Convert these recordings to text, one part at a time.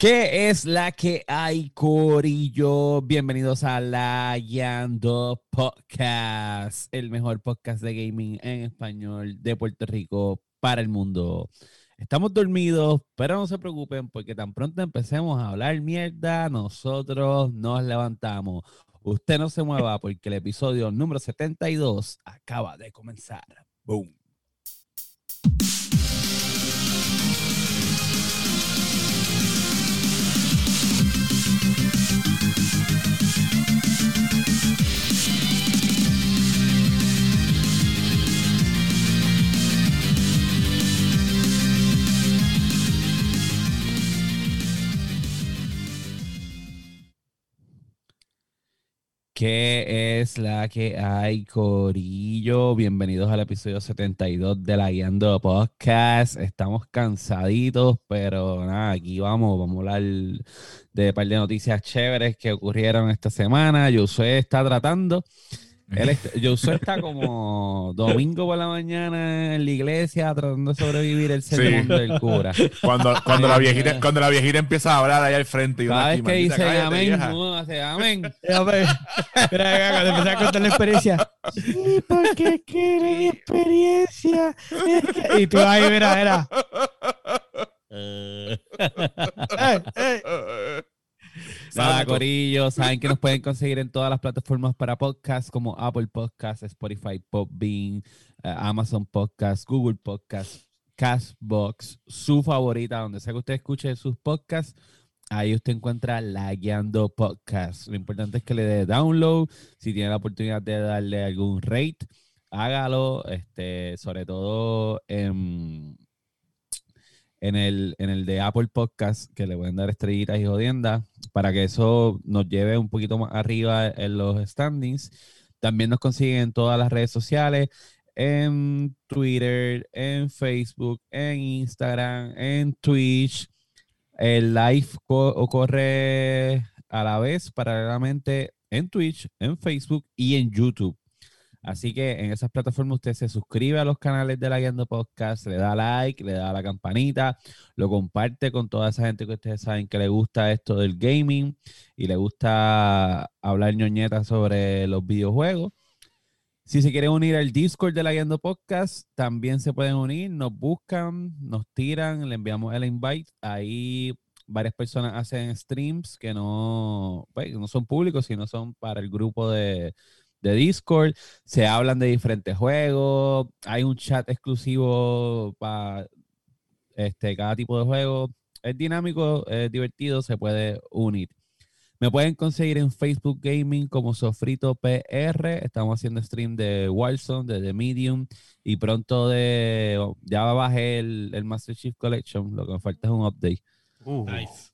¿Qué es la que hay, Corillo? Bienvenidos a La Yando Podcast, el mejor podcast de gaming en español de Puerto Rico para el mundo. Estamos dormidos, pero no se preocupen porque tan pronto empecemos a hablar mierda, nosotros nos levantamos. Usted no se mueva porque el episodio número 72 acaba de comenzar. Boom. フフフフ。¿Qué es la que hay, Corillo? Bienvenidos al episodio 72 de la Guiando Podcast. Estamos cansaditos, pero nada, aquí vamos, vamos a hablar de un par de noticias chéveres que ocurrieron esta semana. Yo sé, está tratando él está, está como domingo por la mañana en la iglesia tratando de sobrevivir el segundo del cura. Cuando, cuando, la viejita, cuando la viejita empieza a hablar ahí al frente. Y Cada vez que dice amén, no, hace amén. Mira, cuando empecé a contar la experiencia. Sí, porque quiere experiencia. Y tú ahí, mira, mira. Eh. Nada, Corillo, saben que nos pueden conseguir en todas las plataformas para podcast como Apple Podcasts, Spotify, Podbean, eh, Amazon Podcasts, Google Podcasts, Castbox, su favorita, donde sea que usted escuche sus podcasts. Ahí usted encuentra la Guiando Podcast. Lo importante es que le dé download. Si tiene la oportunidad de darle algún rate, hágalo. Este, sobre todo en en el, en el de Apple Podcast, que le pueden dar estrellitas y jodiendas, para que eso nos lleve un poquito más arriba en los standings. También nos consiguen en todas las redes sociales, en Twitter, en Facebook, en Instagram, en Twitch. El live ocurre a la vez paralelamente en Twitch, en Facebook y en YouTube. Así que en esas plataformas usted se suscribe a los canales de la Guiando Podcast, le da like, le da la campanita, lo comparte con toda esa gente que ustedes saben que le gusta esto del gaming y le gusta hablar ñoñetas sobre los videojuegos. Si se quieren unir al Discord de la Guiando Podcast, también se pueden unir, nos buscan, nos tiran, le enviamos el invite. Ahí varias personas hacen streams que no, pues, no son públicos, sino son para el grupo de, de Discord, se hablan de diferentes juegos, hay un chat exclusivo para este, cada tipo de juego. Es dinámico, es divertido, se puede unir. Me pueden conseguir en Facebook Gaming como Sofrito PR. Estamos haciendo stream de Warzone, de The Medium. Y pronto de. Ya bajé el, el Master Chief Collection. Lo que me falta es un update. Uh. nice.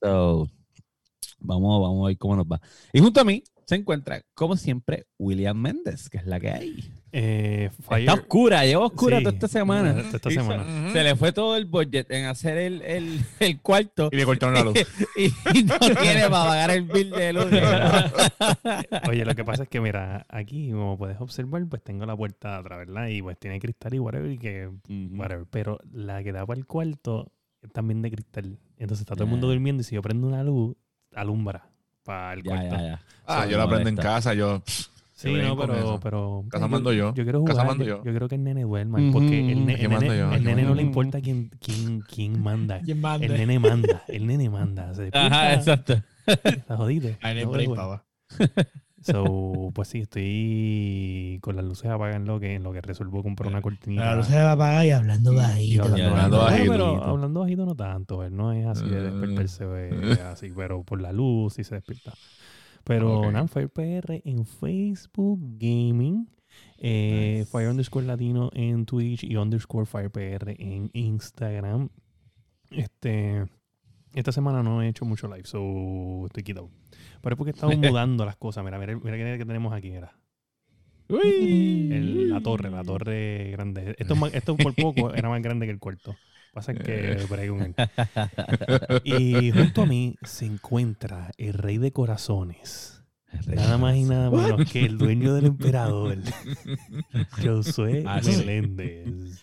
Vamos, vamos a ver cómo nos va. Y junto a mí se encuentra, como siempre, William Méndez, que es la que hay. Eh, Está oscura, lleva oscura toda esta semana. esta semana. Se, le fue todo el budget en hacer el, el, el cuarto. Y le cortaron la luz. y, no tiene para pagar el bill de luz. Oye, lo que pasa es que, mira, aquí, como puedes observar, pues tengo la puerta de atrás, ¿verdad? Y pues tiene cristal y whatever, y que, whatever. Pero la que da para el cuarto es también de cristal. Entonces está todo el mundo durmiendo y si yo prendo una luz, alumbra para el cuarto. Ah, yo la prendo en casa, yo. Sí, no, pero, pero. Casa mando yo. Yo quiero jugar. Mando yo. yo. creo que el nene duerma. Porque el, nene, el nene no le importa quién, quién, quién manda. ¿Quién manda? El nene manda. El nene manda. Se Ajá, exacto. Está jodido. Ahí no So, pues sí, estoy con las luces apagadas en lo que, en lo que resuelvo comprar una cortinita. La luz se va a apagar y hablando bajito. hablando, bajito. Pero hablando bajito no tanto, no es así de despertarse eh, así, pero por la luz sí se despierta. Pero okay. Fire PR en Facebook Gaming. Eh, Fire underscore Latino en Twitch y underscore Fire PR en Instagram. Este, esta semana no he hecho mucho live, so estoy quitado. Pero es porque estamos mudando las cosas. Mira, mira, mira qué tenemos aquí. El, la torre, la torre grande. Esto, esto por poco era más grande que el cuarto. Pasa que Y junto a mí se encuentra el rey de corazones. Nada más y nada menos que el dueño del emperador, Josué Meléndez.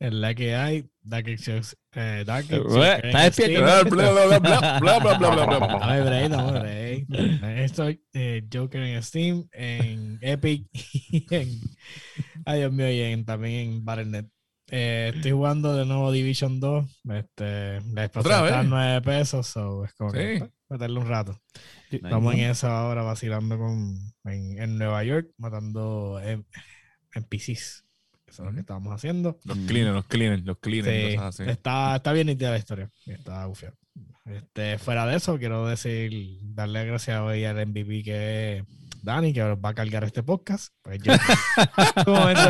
En la que hay, Dark Exorcist. Eh, Dark eh, Exorcist. Eh, está despierto. Bla, bla, bla, bla, bla, bla, bla, bla. Dame break, dame break. Eh, Joker en Steam, en Epic y en... Ay, Dios mío, y en, también en Battle.net. Eh, estoy jugando de nuevo Division 2. Este, la explosión está 9 pesos, so es como sí. que meterle un rato. Estamos en eso ahora vacilando con, en, en Nueva York, matando NPCs. Eso es lo que estamos haciendo. Los cleaners, los cleaners, los cleaners, Sí, cosas así. está, está bien nítida la historia. Está bufiado. Este, fuera de eso, quiero decir, darle gracias hoy al MVP que es Dani, que va a cargar este podcast. Pues yo, momento.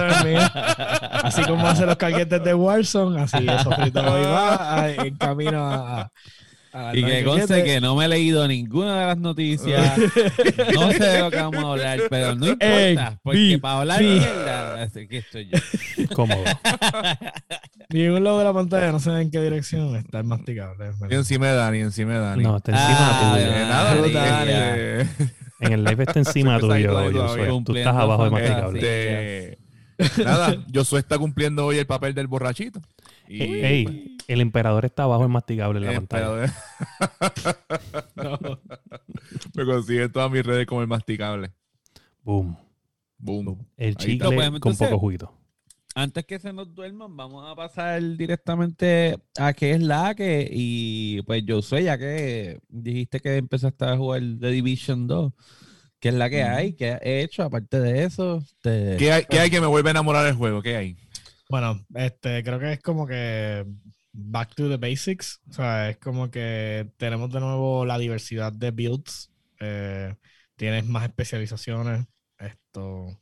Así como hace los carguetes de Warzone, así eso frito hoy va en camino a. a- a Y que conste que no me he leído ninguna de las noticias. No sé de lo que vamos a hablar, pero no importa. Ey, porque vi, para hablar sí. mierda, así que estoy yo. Cómodo. Ni en un lado de la pantalla, no sé en qué dirección está el masticable. Y encima de Dani, encima de Dani. No, está encima Ah, tuyo. Eh, nada, Brutal. eh, En el live está encima tuyo, todavía. Tú estás abajo de masticable. este, nada, Josué está cumpliendo hoy el papel del borrachito. Y Ey, el emperador está abajo en masticable en la pantalla. pero- me consigue en todas mis redes como el masticable. Boom. Boom. El está. chicle podemos con poco juguito. Antes que se nos duerman, vamos a pasar directamente a qué es la que. Y pues yo sé, ya que dijiste que empezaste a jugar The Division 2, ¿qué es la que hay? ¿Qué has hecho? Aparte de eso, te- ¿Qué hay, qué hay que me vuelve a enamorar del juego? ¿Qué hay? Bueno, este, creo que es como que back to the basics. O sea, es como que tenemos de nuevo la diversidad de builds. eh, tienes más especializaciones. Esto.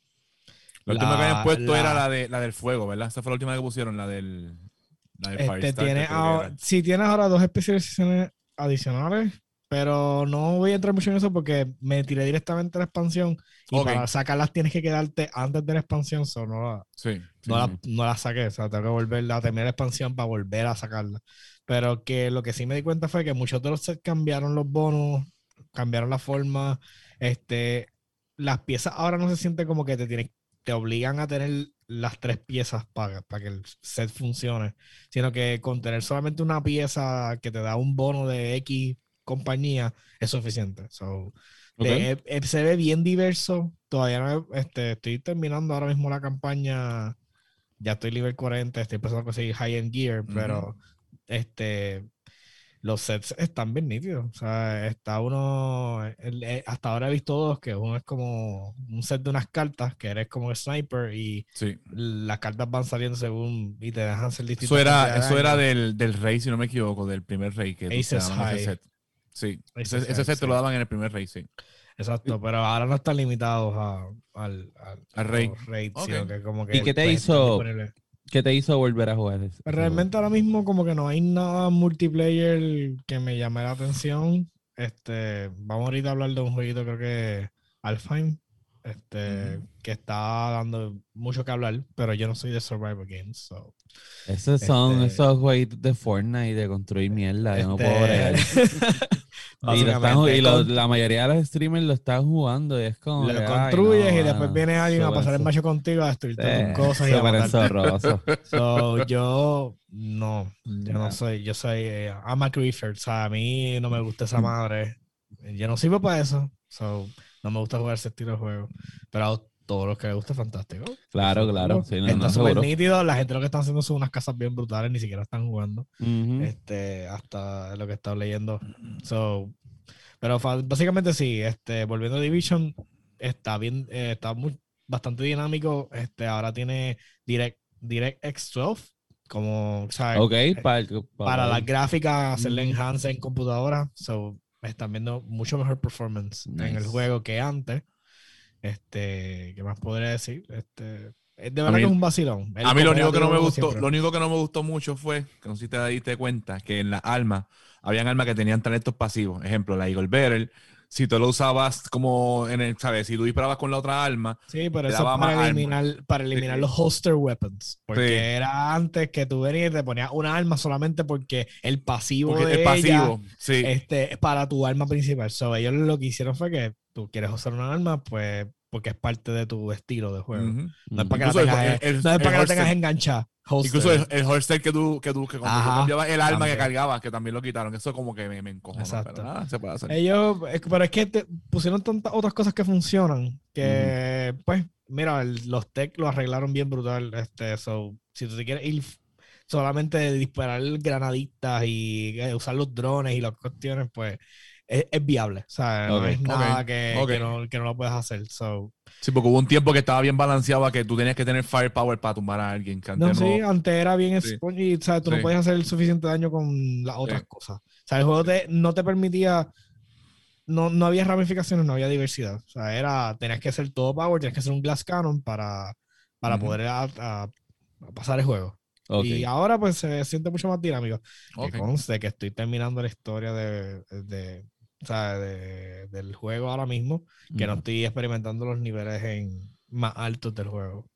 La, última que habían puesto la- era la, de, la del fuego, ¿verdad? Esa fue la última que pusieron, la del, la del Este, ahora, sí, tienes ahora dos especializaciones adicionales, pero no voy a entrar mucho en eso porque me tiré directamente a la expansión y para sacarlas tienes que quedarte antes de la expansión, so no, la- Sí. sí, no, la, no la saqué, o sea, tengo que volver a terminar la expansión para volver a sacarla. Pero que lo que sí me di cuenta fue que muchos de los sets cambiaron los bonos, cambiaron la forma, este, las piezas ahora no se siente como que te tienen, te obligan a tener las tres piezas para, para que el set funcione, sino que con tener solamente una pieza que te da un bono de X compañía es suficiente. So, Ok. de- eh, eh, se ve bien diverso. Todavía no este, estoy terminando ahora mismo la campaña. Ya estoy nivel 40, estoy empezando a conseguir high-end gear, pero este los sets están bien nítidos. O sea, está uno. el- eh, hasta ahora he visto dos, que uno es como un set de unas cartas, que eres como sniper y Sí. las cartas van saliendo según y te dejan hacer distintas. Eso era, eso era del, del rey, si no me equivoco, del primer rey que Aces daban ese High. set. Sí, ese, ese set te lo daban en el primer rey, sí. Exacto, pero ahora no están limitados a, al, al, Al rey. los raids, Ok. sino que como que ¿Y qué te hizo? ¿Qué te hizo volver a jugar? ese? Realmente ahora mismo como que no hay nada multiplayer que me llame la atención. Este, vamos ahorita a hablar de un jueguito creo que Alfheim, este, Ujú. que está dando mucho que hablar, pero yo no soy de Survivor Games, so. Esos son Este- esos jueguitos de Fortnite de construir mierda. Yo no puedo bregar. este, Y, lo están- y lo- la mayoría de los streamers lo están jugando y es como. lo que, ay, construyes no, y después mano, viene alguien a pasar el macho contigo a destruir tus cosas y a enzorroso. So, yo no, yo no soy, yo soy, eh, I'm a griefer, o sea, a mí no me gusta Mm. esa madre. Yo no sirvo para eso, so, no me gusta jugar ese estilo de juego. Pero a todos los que les gusta, fantástico. Claro, claro. Sí, no, Está no, súper nítido, la gente lo que están haciendo son unas casas bien brutales, ni siquiera están jugando. Ujú. Este, hasta lo que he estado leyendo. So, pero básicamente sí, este, volviendo a Division, está bien, eh, está muy, bastante dinámico. Este, ahora tiene Direct, DirectX 12, como, o sea, Ok, eh, para, para las gráficas, hacerle enhance en computadora. So, están viendo mucho mejor performance en el Nice. juego que antes. Este, ¿qué más podría decir? Este, es de verdad mí- que es un vacilón. El A mí lo único que no me gustó, siempre. lo único que no me gustó mucho fue, que no sé si te diste cuenta, que en las armas, habían armas que tenían talentos pasivos. Ejemplo, la Eagle Bearer, si tú lo usabas como en el, ¿sabes? Si tú disparabas con la otra arma, Sí, pero eso para eliminar, para eliminar Sí. los holster weapons. Porque Sí. era antes que tú venías y te ponías una arma solamente porque el pasivo porque de ella, pasivo. Sí. este, es para tu arma principal. So, ellos lo que hicieron fue que tú quieres usar una arma, pues porque es parte de tu estilo de juego. Ujú. No es para que Incluso la tengas, el- no es para el que la tengas enganchada. Incluso el, el holster que tú, que tú, que tú Ajá, cambiabas el arma que cargabas, que también lo quitaron. Eso como que me, me encojona. Exacto. Pero nada, se puede hacer. Ellos, pero es que te pusieron tantas otras cosas que funcionan que, pues, mira, los tech lo arreglaron bien brutal. Este, so, si tú te quieres ir solamente disparar granaditas y eh, usar los drones y las cuestiones, pues, es, es viable. O sea, no Ok, es nada ok, que, ok. que no, que no lo puedes hacer. So, Sí, porque hubo un tiempo que estaba bien balanceado a que tú tenías que tener firepower para tumbar a alguien. Que no, antes sí, no- antes era bien Sí. spongy, o sea, tú no Sí. podías hacer el suficiente daño con las otras Sí. cosas. O sea, el juego te- no te permitía, no, no había ramificaciones, no había diversidad. O sea, era, tenías que ser todo power, tenías que ser un glass cannon para, para Ujú. poder a- a- a pasar el juego. Ok. Y ahora pues se siente mucho más dinámico. Ok. Que conste que estoy terminando la historia de, de- o sea, de- del juego ahora mismo, que no estoy experimentando los niveles en más altos del juego.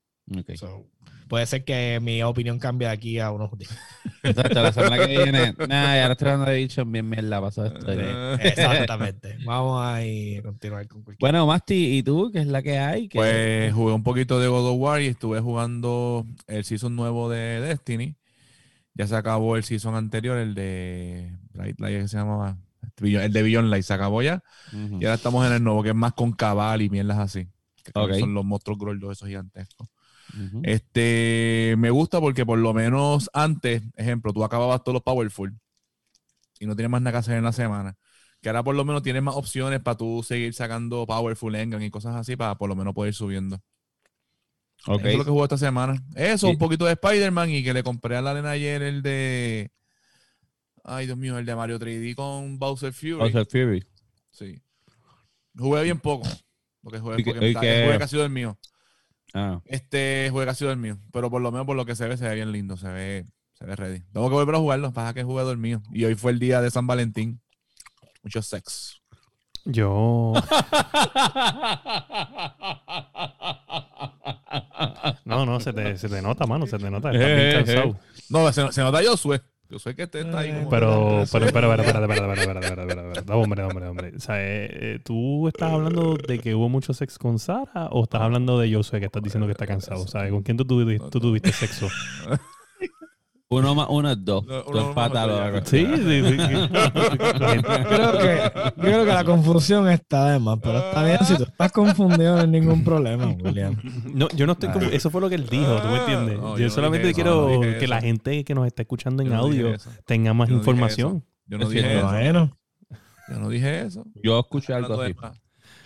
So, puede ser que mi opinión cambie de aquí a unos días. Exacto, la semana que viene. Nah, ya ahora estoy hablando de dicho bien mierda, pasó esto. Exactamente. Vamos a continuar con cualquier. Bueno, Masti, ¿y tú? ¿Qué es la que hay? ¿Qué- Pues jugué un poquito de God of War y estuve jugando el season nuevo de Destiny. Ya se acabó el season anterior, el de Bright Light, que se llamaba. El de Beyond Light se acabó ya. Y ahora estamos en el nuevo, que es más con cabal y mierdas así. Que son los monstruos gordos esos gigantescos. Este, me gusta porque por lo menos antes, ejemplo, tú acababas todos los Powerful y no tienes más nada que hacer en la semana. Que ahora por lo menos tienes más opciones para tú seguir sacando Powerful Engan y cosas así para por lo menos poder ir subiendo. Ok. Eso es lo que jugó esta semana. Eso, un poquito de Spider-Man y que le compré a la nena ayer el de. Ay, Dios mío, el de Mario 3D con Bowser Fury. Bowser Fury. Sí. Jugué bien poco. Porque jugué, ¿Y qué- porque y está- qué- jugué casi del mío. Ah, Este juego ha sido el mío. Pero por lo menos por lo que se ve, se ve bien lindo. Se ve, se ve ready. Tengo que volver a jugarlo. Pasa que jugué dormido. Y hoy fue el día de San Valentín. Mucho sex. Yo. No, no, se te, se te nota, mano, se te nota. Estás bien Eh, eh, cansado. No, se, se nota yo sé que este está ahí. Como pero, pero, pero, pero pero espera, espera, espera, espera, espera, hombre, hombre, hombre. O sea, eh, eh ¿tú estás hablando de que hubo mucho sexo con Sara o estás hablando de Josué que estás diciendo que está cansado? O sea, ¿con quién tú, tú tuviste sexo? uno más uno es dos. Uno lo ya. que- Sí, sí, sí. Creo que, yo creo que la confusión está de más, pero está bien. Si tú estás confundido, no hay ningún problema, William. No, yo no estoy Eso fue lo que él dijo, ¿tú me entiendes? No, yo, solamente quiero no que la gente que nos está escuchando en audio tenga más Yo no dije información. Yo no dije eso. Bueno, Yo no dije eso. Yo escuché algo así.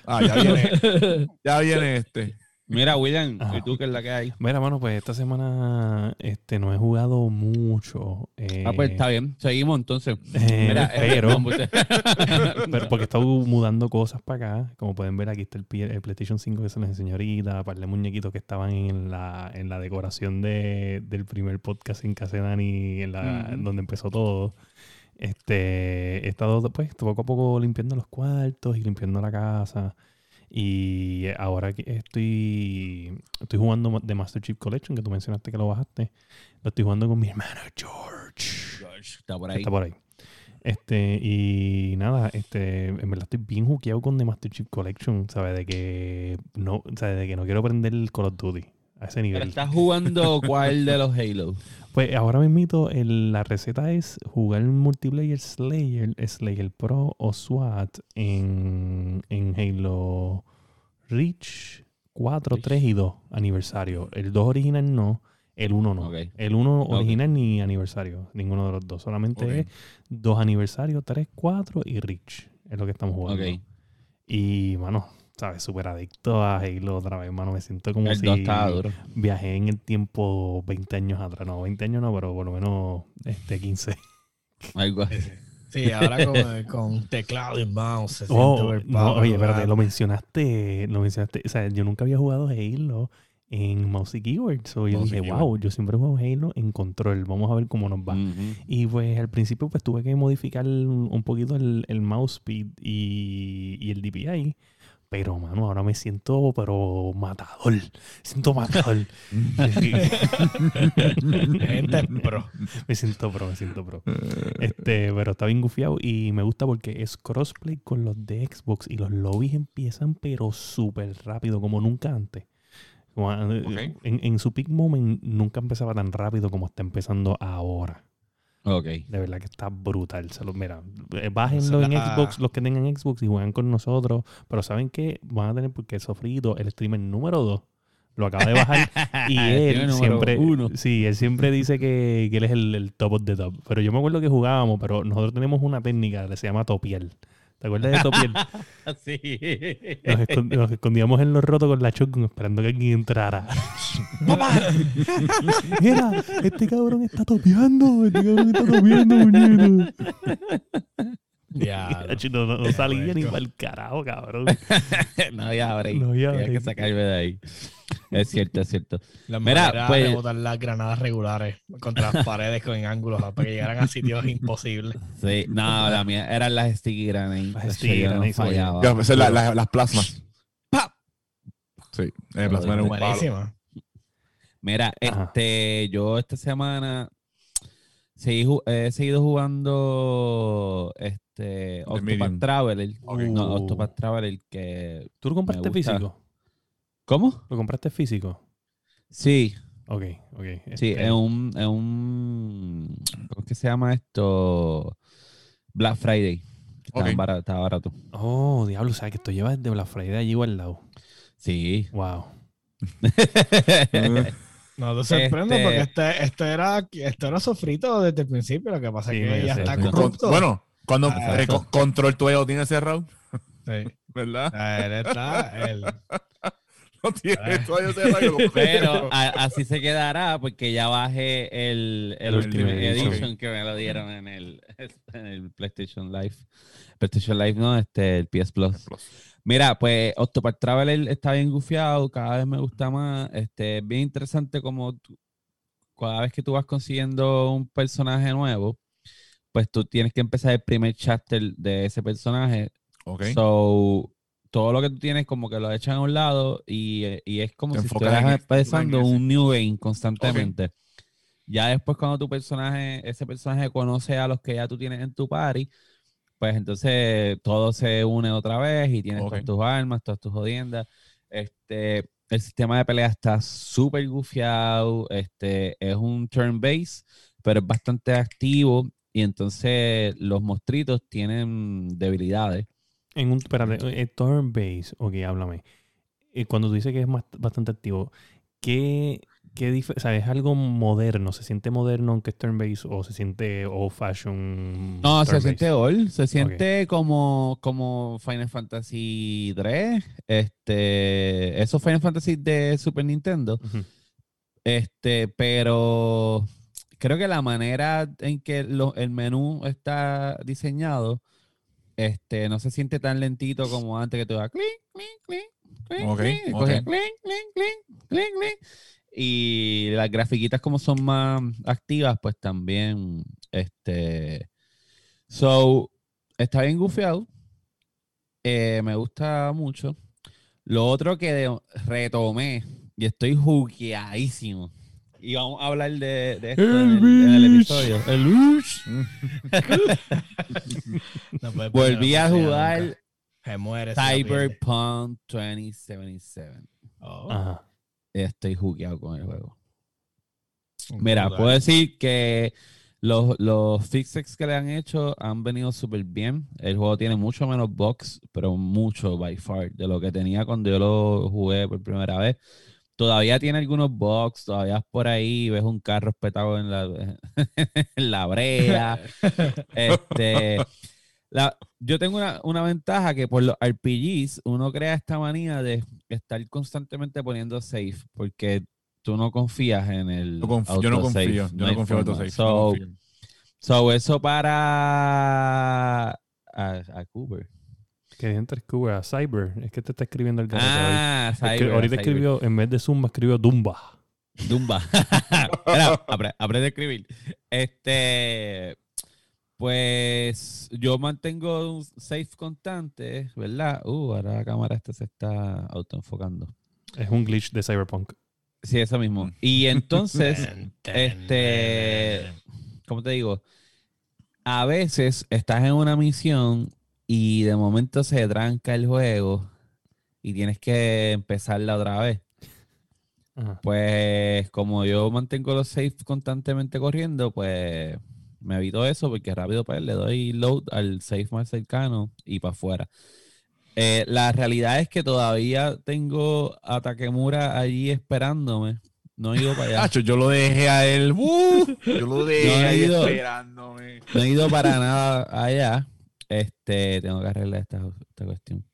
Ah, ya viene. ya viene este. Mira, William, Ajá. ¿y tú qué es la que hay? Mira, mano, pues esta semana este, no he jugado mucho. eh, Ah, pues está bien. Seguimos entonces. eh, Mira, eh, pero, pues, pero porque he estado mudando cosas para acá. Como pueden ver, aquí está el, el PlayStation 5 que se les enseñó ahorita, par de muñequitos que estaban en la, en la decoración de, del primer podcast en casa Dani, en la, donde empezó todo. Este, he estado pues poco a poco limpiando los cuartos y limpiando la casa. Y ahora que estoy, estoy jugando de Master Chief Collection, que tú mencionaste que lo bajaste. Lo estoy jugando con mi hermano George. George, está por ahí. Está por ahí. Este, y nada, este, en verdad estoy bien juqueado con The Master Chief Collection, ¿sabes? De que no, ¿sabes? De que no quiero aprender el Call of Duty a ese Pero nivel. estás jugando cuál de los Halo. Pues ahora mismo la receta es jugar multiplayer Slayer, Slayer Pro o SWAT en, en Halo Reach 4, 3 y 2 aniversario. El 2 original no, el 1 no. Ok. El 1 Ok. original ni aniversario, ninguno de los dos. Solamente Ok. es 2 aniversario, 3, 4 y Reach. Es lo que estamos jugando. Y, mano, ¿sabes? Súper adicto a Halo otra vez, mano. Me siento como El si 2 estaba duro. viajé en el tiempo 20 años atrás. No, 20 años no, pero por lo menos este 15. Algo así. sí, ahora con, con teclado y mouse. se siente Oh, no, oye, espérate, ¿verdad? lo mencionaste, lo mencionaste. O sea, yo nunca había jugado Halo en mouse y keyboard. So yo Mouse dije, keyboard. wow, yo siempre juego Halo en control. Vamos a ver cómo nos va. Ujú. Y pues al principio pues tuve que modificar un poquito el, el mouse speed y, y el DPI Pero, mano, ahora me siento, pero matador. Siento matador. Gente pro. me siento pro, me siento pro. Este, pero está bien gufiado y me gusta porque es crossplay con los de Xbox y los lobbies empiezan, pero súper rápido, como nunca antes. Como, Ok. en, en su peak moment nunca empezaba tan rápido como está empezando ahora. Ok. De verdad que está brutal. Se lo- mira, eh, bájenlo en Xbox, los que tengan Xbox y juegan con nosotros. Pero ¿saben qué? Van a tener porque Sofrito, el streamer número 2, lo acaba de bajar. y él siempre, uno. sí, él siempre dice que, que él es el, el top of the top. Pero yo me acuerdo que jugábamos, pero nosotros tenemos una técnica que se llama topiel. ¿Te acuerdas de topiel? sí. Nos, escon- nos escondíamos en los rotos con la shotgun esperando que alguien entrara. ¡Papá! Mira, este cabrón está topeando. Este cabrón está topeando, muñeco. Ya. No, no, no salía ni para el carajo, cabrón. no había break. No había Tenía que break. sacarme de ahí. Es cierto, es cierto. La Mira, pues- de botar las granadas regulares contra las paredes con ángulos para que llegaran a sitios imposibles. Sí, no, la mía eran las sticky grenades. Las Las sticky no grenades, oye. fallaba. Ya, esa es la- la- las plasmas. Sí, el plasma era un palo. Buenísima. Mira, Ajá. este, yo esta semana seguí he seguido jugando este Octopath Medium. Traveler. Ok. No. Octopath Traveler que ¿Tú lo compraste físico? ¿Cómo? ¿Lo compraste físico? Sí, Ok, ok. sí, Este, es un, es un ¿cómo es que se llama esto? Black Friday. Estaba, barato, estaba barato. Oh, diablo, o sea que esto lleva desde Black Friday allí al lado. Sí. Wow. No te sorprendes Este- porque este, esto, era, esto era sofrito desde el principio. Lo que pasa Sí, es que ya sé. está corrupto. Bueno, cuando eh, Control tu ego tiene cerrado, Sí. ¿verdad? Ah, Él está. Él. No tiene Ah. todavía cerrado. Pero a- así se quedará porque ya bajé el, el El Ultimate Edition Edition. que me lo dieron en el, en el PlayStation Live. PlayStation Live no, este, el PS Plus. Mira, pues Octopath Traveler está bien gufiado, cada vez me gusta más. Este, es bien interesante como tú- cada vez que tú vas consiguiendo un personaje nuevo, pues tú tienes que empezar el primer chapter de ese personaje. Ok. So, todo lo que tú tienes como que lo echan a un lado y, y es como Te si estuvieras empezando un new game constantemente. Ya después cuando tu personaje, ese personaje conoce a los que ya tú tienes en tu party, pues entonces todo se une otra vez y tienes Ok. todas tus armas, todas tus jodiendas. Este, el sistema de pelea está súper gufiado, este, es un turn base, pero es bastante activo y entonces los monstruitos tienen debilidades. En un, espérate, eh, turn base, ok, háblame. Eh, cuando tú dices que es más- bastante activo, ¿qué, qué o sea, es algo moderno? ¿Se siente moderno aunque es turn base o se siente old fashion? No, se siente old, se siente como, como Final Fantasy 3, este, esos Final Fantasy de Super Nintendo, este, pero creo que la manera en que lo- el menú está diseñado, este, no se siente tan lentito como antes que tú vas clic, clic, clic, clic, clic, clic, clic, clic, clic. Y las grafiquitas como son más activas, pues también, este, so, está bien gufiado. Eh, me gusta mucho. Lo otro que retomé y estoy jugueadísimo. Y vamos a hablar de, de esto en el, en el episodio. El. No Volví a jugar. Se muere. Cyberpunk 2077. Oh, Ajá. Estoy jugueado con el juego. Mira, puedo decir que los, los fixes que le han hecho han venido súper bien. El juego tiene mucho menos bugs, pero mucho by far de lo que tenía cuando yo lo jugué por primera vez. Todavía tiene algunos bugs, todavía por ahí ves un carro espetado en la, en la brea. este, la- yo tengo una, una ventaja que por los RPGs uno crea esta manía de estar constantemente poniendo safe, porque tú no confías en el. Yo, conf- yo no confío. Yo no confío en autosave. So, no so, eso para. A, a Cooper. Que entre Cuba a Cyber. Es que te está escribiendo el. Ah, Es que Cyber, ahorita Cyber. escribió, en vez de Zumba, escribió Dumba. Dumba. Apre- aprende a escribir. Este. Pues yo mantengo un safe constante, ¿verdad? Uh, ahora la cámara esta se está autoenfocando. Es un glitch de Cyberpunk. Sí, eso mismo. Y entonces, este, ¿cómo te digo? A veces estás en una misión y de momento se tranca el juego y tienes que empezarla otra vez. Ajá. Pues como yo mantengo los saves constantemente corriendo, pues me evito eso porque rápido pues le doy load al save más cercano y para afuera. Eh, la realidad es que todavía tengo a Takemura allí esperándome. No he ido para allá. Yo lo dejé a él. ¡uh! yo lo dejé No ahí ido. esperándome. No he ido para nada allá. Este, tengo que arreglar esta, esta cuestión.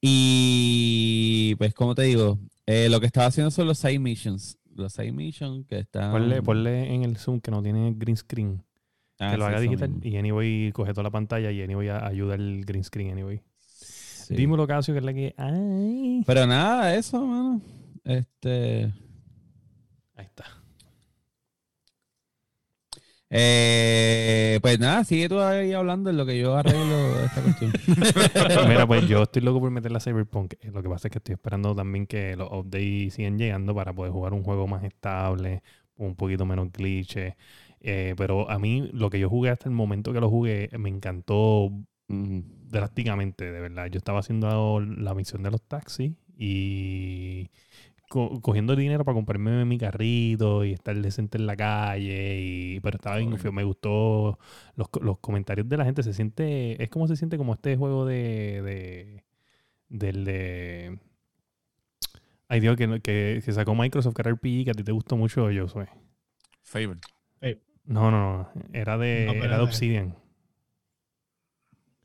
Y pues, como te digo, eh, lo que estaba haciendo son los side missions. Los side missions que están. Ponle, ponle en el Zoom que no tiene green screen. Ah, que lo sí, haga digital. mismo. Y Anyway coge toda la pantalla y Anyway a- ayuda al green screen Anyway. Sí. Dímelo, Casio, que es la que. Ay. Pero nada, eso, mano. Este. Ahí está. Eh, pues nada, sigue ahí hablando en lo que yo arreglo esta cuestión. Mira, pues yo estoy loco por meter la Cyberpunk. Eh, Lo que pasa es que estoy esperando también que los updates sigan llegando para poder jugar un juego más estable, un poquito menos glitches. Eh, pero a mí, lo que yo jugué hasta el momento que lo jugué, me encantó Ujú. drásticamente, de verdad. Yo estaba haciendo la misión de los taxis y co- cogiendo dinero para comprarme mi carrito y estar decente en la calle. Y, pero estaba bien feo. Me gustó los, los comentarios de la gente. Se siente, es como se siente como este juego de, de del de... Ay Dios, que, que, que sacó Microsoft, que era RPG, que a ti te gustó mucho, yo soy. Favor. No, no, no. Era de, No, era de Obsidian.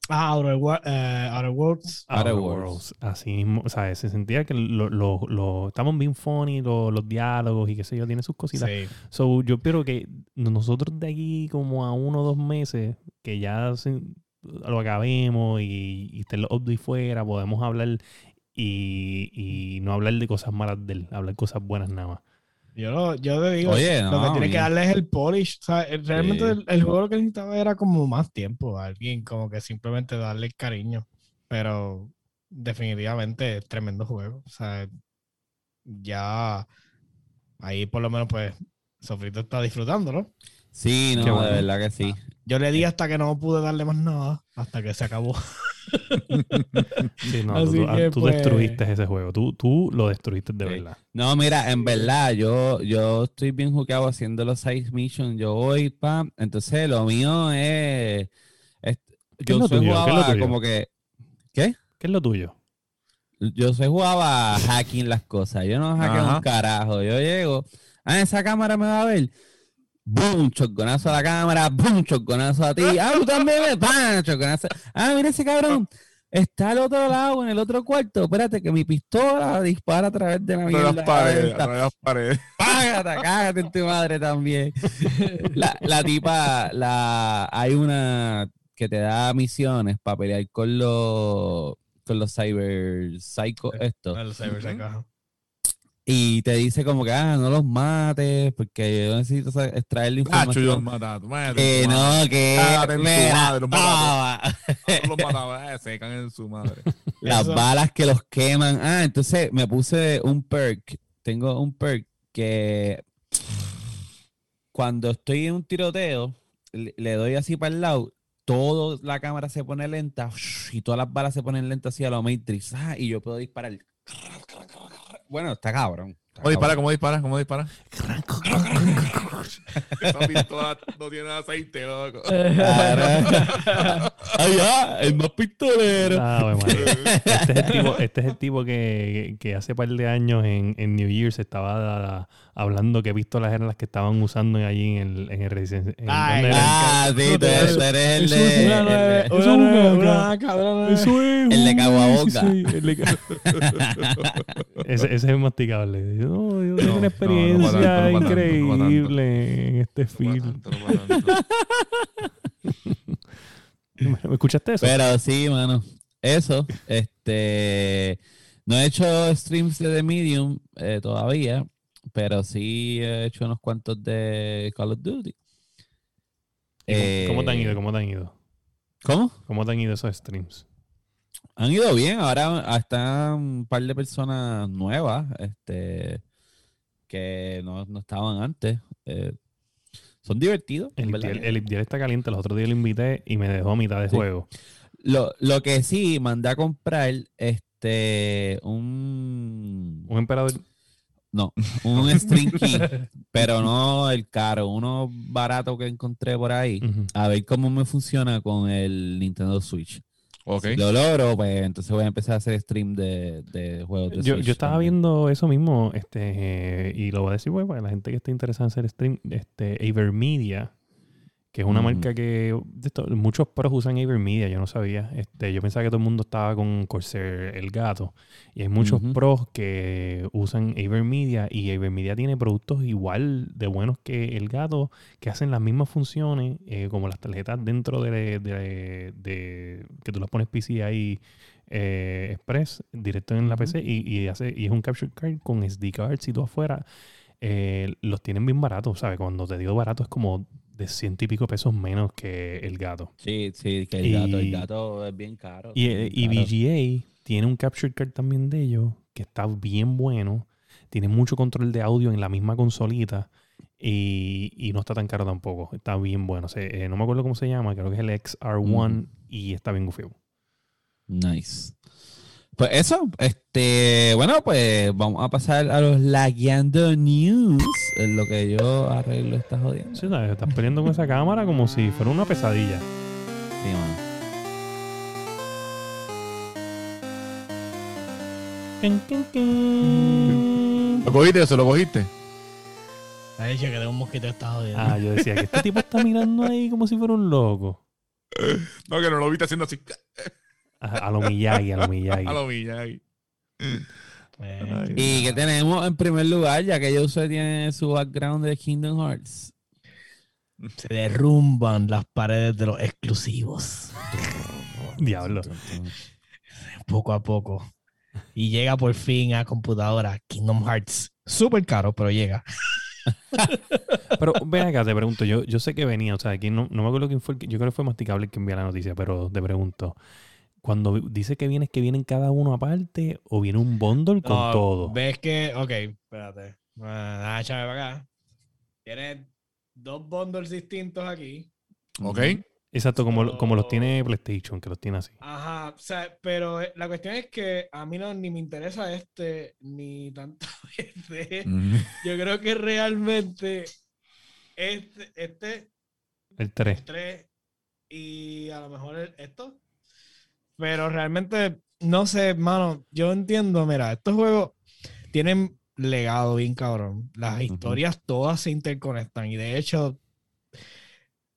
Ah, Outer, eh, Outer Worlds. Outer Outer Worlds. Worlds. Así mismo, o sea, se sentía que lo, lo, lo- estaban bien funny, lo- los diálogos y qué sé yo, tiene sus cositas. Sí. So, yo espero que nosotros de aquí como a uno o dos meses, que ya se- lo acabemos y, y estén los updates fuera, podemos hablar y, y no hablar de cosas malas de él, hablar cosas buenas nada más. Yo, lo- yo te digo, Oye, lo que tiene que darle es el polish. O sea, realmente Sí. el, el juego lo que necesitaba era como más tiempo a alguien, como que simplemente darle el cariño. Pero definitivamente es tremendo juego. O sea, ya ahí por lo menos pues Sofrito está disfrutando, ¿no? Sí, no, de verdad que sí. Yo le di hasta que no pude darle más nada, hasta que se acabó. Sí, no, Así tú, que, tú pues- destruiste ese juego, tú, tú lo destruiste de Sí. verdad. No, mira, en verdad, yo, yo estoy bien jukeado haciendo los side missions. Yo voy, pam. Entonces, lo mío es. es- ¿Qué es yo soy jugaba como que. ¿Qué? ¿Qué es lo tuyo? Yo soy jugaba hacking las cosas. Yo no hackeo un carajo. Yo llego. Ah, esa cámara me va a ver. ¡Bum! Choconazo a la cámara. ¡Bum! Choconazo a ti. ¡Ah, tú también me ¡Pam! Choconazo. Ah, mira ese cabrón. Está al otro lado, en el otro cuarto. Espérate, que mi pistola dispara a través de la No mierda. las paredes, no las paredes. Págate, cágate en tu madre también. La, la tipa, la, hay una que te da misiones para pelear con los con los cyber psycho ajá. Y te dice como que ah, no los mates, porque yo necesito extraer la yo información. mataba. tu madre, Que no, que mira, madre, los toma. Todos los mataba. eh, se caen en su madre. las Eso- balas que los queman. Ah, entonces me puse un perk. Tengo un perk que cuando estoy en un tiroteo, le, le doy así para el lado, toda la cámara se pone lenta y todas las balas se ponen lentas así a la Matrix. Ah, y yo puedo disparar. Bueno, está cabrón. ¿Cómo dispara? ¿Cómo dispara? ¿Cómo dispara? Esa pistola no tiene aceite, loco. Ay, ya, el más pistolero. Ah, bueno, este, es el tipo, este es el tipo que, que hace par de años en, en New Year's estaba ah, hablando que pistolas eran las que estaban usando allí en el, en el residencia. Ah, sí, tú eres, el de. es Una Eso es cabrón. Eso es, El de uy, Caguaboca. sí, sí, el de ca- ese, ese es el masticable. No, yo tengo No, no, una no experiencia increíble en este film. tanto, no va tanto. ¿Me escuchaste eso? Pero sí, mano. Eso, este. No he hecho streams de The Medium eh, todavía, pero sí he hecho unos cuantos de Call of Duty. ¿Cómo te han ido? Eh, ¿Cómo te han ido? ¿Cómo? ¿Cómo te han ido esos streams? Han ido bien. Ahora están un par de personas nuevas este, que no, no estaban antes. Eh, son divertidos. El el Iptiel está caliente. Los otros días lo invité y me dejó mitad de Sí. juego. Lo, lo que sí, mandé a comprar este un Un emperador. no, un string key, pero no el caro, uno barato que encontré por ahí. A ver cómo me funciona con el Nintendo Switch. Ok. Si lo logro, pues entonces voy a empezar a hacer stream de, de juegos de Yo, Switch yo estaba también. viendo eso mismo, este, eh, y lo voy a decir, pues, para la gente que esté interesada en hacer stream, este, Avermedia, que es una marca que esto, muchos pros usan Avermedia, yo no sabía. Este, yo pensaba que todo el mundo estaba con Corsair el gato, y hay muchos pros que usan Avermedia, y Avermedia tiene productos igual de buenos que el gato, que hacen las mismas funciones, eh, como las tarjetas dentro de, de- de- que tú las pones PCI eh, Express directo en la. PC y, y hace, y es un capture card con SD cards y todo afuera. Eh, los tienen bien baratos, ¿sabes? Cuando te digo barato es como de ciento y pico pesos menos que el gato. Sí, sí, que el Y- gato, el gato es bien caro. Y, bien y caro. VGA tiene un capture card también de ellos que está bien bueno. Tiene mucho control de audio en la misma consolita. Y, y no está tan caro tampoco. Está bien bueno. O sea, eh, no me acuerdo cómo se llama. Creo que es el XR1 Ujú. y está bien gufio. Nice. Pues eso, este, bueno, pues vamos a pasar a los lagueando news, en lo que yo arreglo esta jodienda. Sí, ¿sabes? Estás peleando con esa cámara como si fuera una pesadilla. Sí, mano. ¿Lo cogiste o se lo cogiste? Ha dicho que tengo un mosquito está jodiendo. Ah, yo decía que este tipo está mirando ahí como si fuera un loco. No, que no lo viste haciendo así. A, lo Miyagi, a lo Miyagi. A lo Miyagi. Eh, Y que tenemos en primer lugar, ya que yo sé tiene su background de Kingdom Hearts. se derrumban las paredes de los exclusivos. Diablo. Poco a poco. Y llega por fin a computadora Kingdom Hearts. Súper caro, pero llega. Pero ven acá, te pregunto, yo, yo sé que venía, o sea, aquí no, no me acuerdo quién fue, el que- yo creo que fue Masticable el que envió la noticia, pero te pregunto, cuando dice que viene, ¿es que vienen cada uno aparte o viene un bundle con No, todo? Ves que, ok, espérate. Ah, échame para acá. Tienes dos bundles distintos aquí. Ok. Exacto, como, como los tiene PlayStation, que los tiene así. Ajá, o sea, pero eh, la cuestión es que a mí no ni me interesa este, ni tanto este. Mm. Yo creo que realmente este, este, El 3. 3 y a lo mejor el- esto. Pero realmente, no sé, mano, yo entiendo, mira, estos juegos tienen legado bien cabrón. Las historias todas se interconectan y de hecho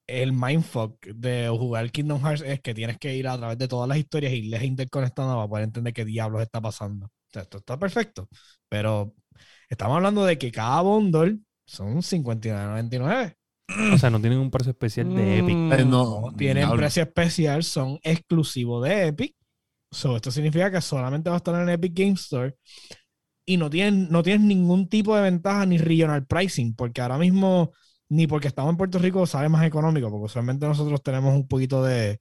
el mindfuck de jugar Kingdom Hearts es que tienes que ir a través de todas las historias y irles interconectando para poder entender qué diablos está pasando. O sea, esto está perfecto, pero estamos hablando de que cada bundle son 59.99. O sea, no tienen un precio especial de Epic. Eh, No, no, tienen diablo. precio especial, son exclusivos de Epic. So, esto significa que solamente va a estar en Epic Game Store. Y no tienen, no tienes ningún tipo de ventaja ni regional pricing, porque ahora mismo, ni porque estamos en Puerto Rico, sale más económico, porque usualmente nosotros tenemos un poquito de,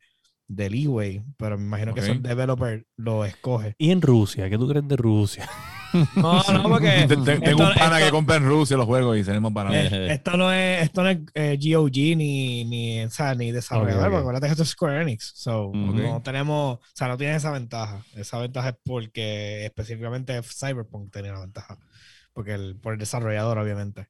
de leeway, pero me imagino que Ok. eso el developer lo escoge. Y en Rusia, ¿qué tú crees de Rusia? No, no, porque Te- te- Tengo esto- un pana esto- que compra en Rusia los juegos y tenemos para Eh, esto no es, esto no es eh, GOG ni, ni, o sea, ni desarrollador, Ok, ok. porque acuérdate que esto es Square Enix. So, no tenemos, o sea, no tiene esa ventaja. Esa ventaja es porque específicamente Cyberpunk tenía la ventaja. Porque el, por el desarrollador, obviamente.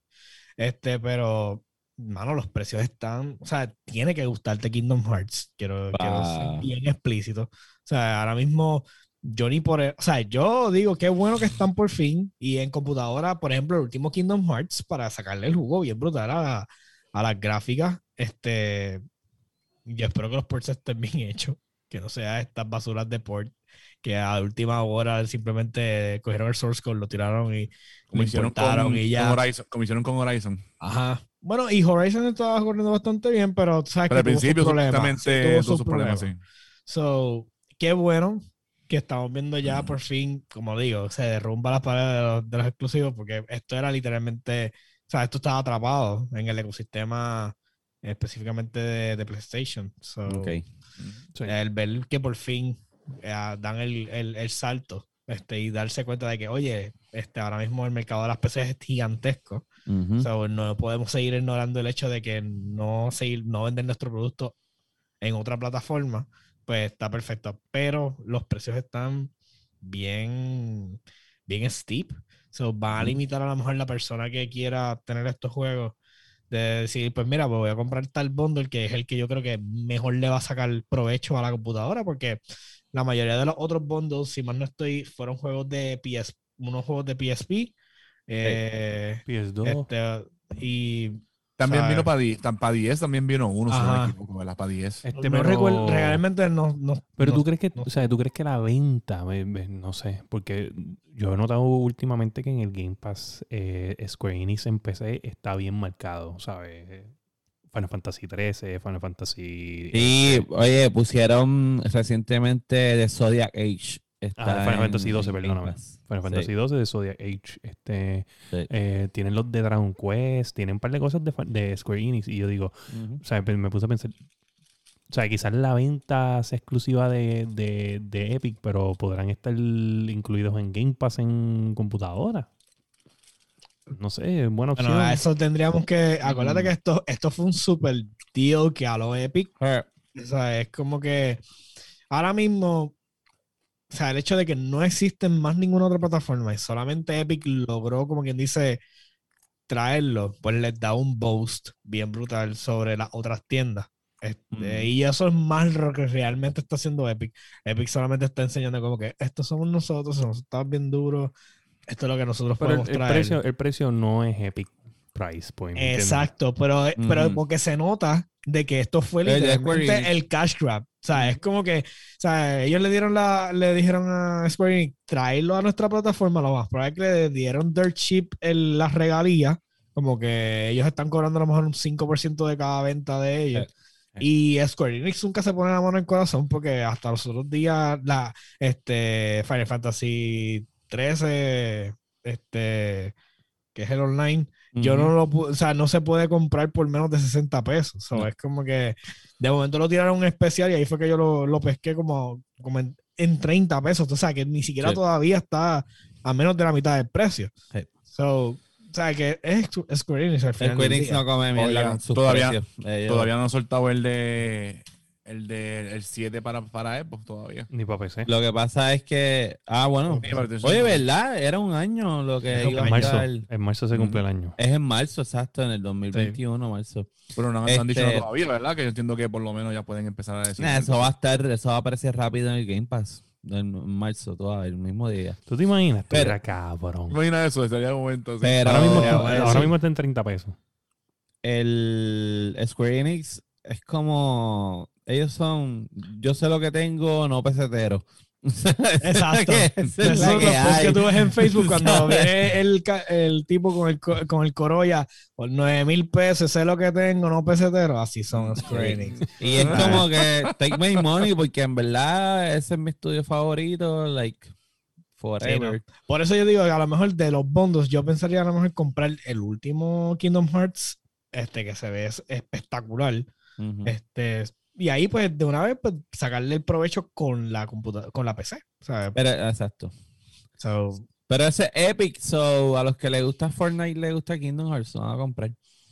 Este, pero, mano, los precios están, o sea, tiene que gustarte Kingdom Hearts. Quiero, quiero ser bien explícito. O sea, ahora mismo yo ni por, o sea, yo digo qué bueno que están por fin y en computadora, por ejemplo, el último Kingdom Hearts para sacarle el jugo bien brutal a, a las gráficas, este, yo espero que los ports estén bien hechos, que no sea estas basuras de port que a última hora simplemente cogieron el source code, lo tiraron y Como lo hicieron, importaron con, y ya. con Horizon, como hicieron con Horizon. Ajá. Bueno, y Horizon estaba corriendo bastante bien, pero tú sabes Pero al que tuvo sus principio, problemas, sí, todos sus problemas, sí. So, qué bueno que estamos viendo ya por fin, como digo, se derrumba las paredes de los, de los exclusivos porque esto era literalmente, o sea, esto estaba atrapado en el ecosistema específicamente de, PlayStation. So, Ok. El ver que por fin eh, dan el, el- el salto este, y darse cuenta de que, oye, este, ahora mismo el mercado de las PCs es gigantesco. So, no podemos seguir ignorando el hecho de que no, seguir, no vender nuestro producto en otra plataforma, pues está perfecto. Pero los precios están bien, bien steep. So, van a limitar a lo mejor la persona que quiera tener estos juegos. De decir, pues mira, pues voy a comprar tal bundle que es el que yo creo que mejor le va a sacar provecho a la computadora, porque la mayoría de los otros bundles, si mal no estoy, fueron juegos de PS, unos juegos de PSP. eh, PS2. este, y También ¿sabes? vino para 10, para 10 también vino uno, si no me Ajá. equivoco, ¿verdad? Para 10. Este, no pero- recuerdo, realmente no. no Pero no- tú crees que, no o sea, tú crees que la venta, ve- ve, no sé, porque yo he notado últimamente que en el Game Pass eh, Square Enix en PC está bien marcado, ¿sabes? Final Fantasy 13, Final Fantasy. Sí, oye, pusieron recientemente de Zodiac Age. Está Ah, Final Fantasy 12, en Game perdóname. Final Sí. Fantasy 12 de Zodiac Age. Este, Sí. eh, tienen los de Dragon Quest, tienen un par de cosas de, de Square Enix. Y yo digo, o sea, me me puse a pensar, o sea, quizás la venta sea exclusiva de, de, de Epic, pero podrán estar incluidos en Game Pass en computadora. No sé, buena opción. Bueno, a eso tendríamos que. Acuérdate Mm. que esto, esto fue un super deal que a lo Epic. Her- O sea, es como que ahora mismo. O sea, el hecho de que no existen más ninguna otra plataforma y solamente Epic logró, como quien dice, traerlo, pues les da un boost bien brutal sobre las otras tiendas. Este, Mm. Y eso es más lo que realmente está haciendo Epic. Epic solamente está enseñando como que estos somos nosotros, nosotros estamos bien duros, esto es lo que nosotros pero el, podemos el traer. precio, el precio no es Epic Price Point. Exacto, pero, pero porque se nota de que esto fue El literalmente Enix. el cash grab. O sea, es como que, o sea, ellos le dieron la, le dijeron a Square Enix, traerlo a nuestra plataforma, lo más probable es que le dieron dirt cheap el, las regalías, como que ellos están cobrando a lo mejor un 5% de cada venta de ellos. Y Square Enix nunca se pone la mano en el corazón porque hasta los otros días la este Final Fantasy 13 este que es el online yo no lo o sea, no se puede comprar por menos de 60 pesos. So, No. Es como que de momento lo tiraron un especial y ahí fue que yo lo, lo pesqué como, como en, en 30 pesos. O sea, que ni siquiera Sí. todavía está a menos de la mitad del precio. Sí. So, o sea, que es Square Enix al final. Square Enix no come mierda sus todavía- precios. Todavía no han soltado el de el de el 7 para, para Xbox todavía. Ni para PC. Lo que pasa es que. Ah, bueno. Sí, Oye, ¿verdad? Era un año lo que iba a En marzo, en marzo se cumple el año. Es en marzo, exacto, en el 2021, marzo. Pero no, no han dicho Este- nada todavía, ¿verdad? Que yo entiendo que por lo menos ya pueden empezar a decir. Nah, eso va a estar, eso va a aparecer rápido en el Game Pass. En, marzo, todavía, el mismo día. ¿Tú te imaginas? Pero- Pero, cabrón. Imagina eso, estaría un momento así. Pero ahora mismo, ya, está- bueno, ahora sí. mismo está en 30 pesos. el Square Enix es como. Ellos son. Yo sé lo que tengo, no pesetero. Exacto. Es son que que tú ves en Facebook cuando viene el, el tipo con el, co- con el Corolla por 9 mil pesos, sé lo que tengo, no pesetero. Así son Enix. Y es como que take my money, porque en verdad ese es mi estudio favorito, like forever. Por eso yo digo que a lo mejor de los bondos, yo pensaría a lo mejor comprar el último Kingdom Hearts, este que se ve es- espectacular. Ujú. Este, y ahí, pues, de una vez, pues, sacarle el provecho con la computadora, con la PC. ¿sabes? Pero, exacto. So, Pero ese es Epic, so a los que les gusta Fortnite les gusta Kingdom Hearts, van a comprar.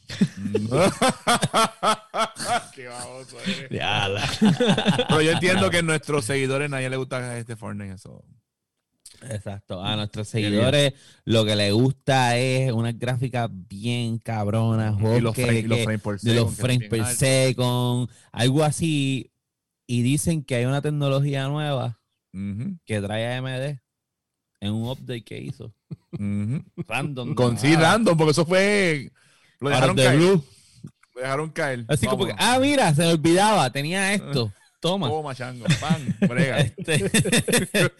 Qué baboso Pero yo entiendo que a nuestros seguidores nadie le gusta este Fortnite. Eso. Exacto. A nuestros seguidores lo que les gusta es unas gráficas bien cabronas, Y los que- frames, y los que- frames por de los second, frames son per second, algo así. Y dicen que hay una tecnología nueva que trae AMD en un update que hizo. Random. Con sí, nada. random, porque eso fue. Lo dejaron caer. blue. Lo dejaron caer. Así como que, ah, mira, se me olvidaba, tenía esto. Toma. Toma, chango. Pan, brega. Este,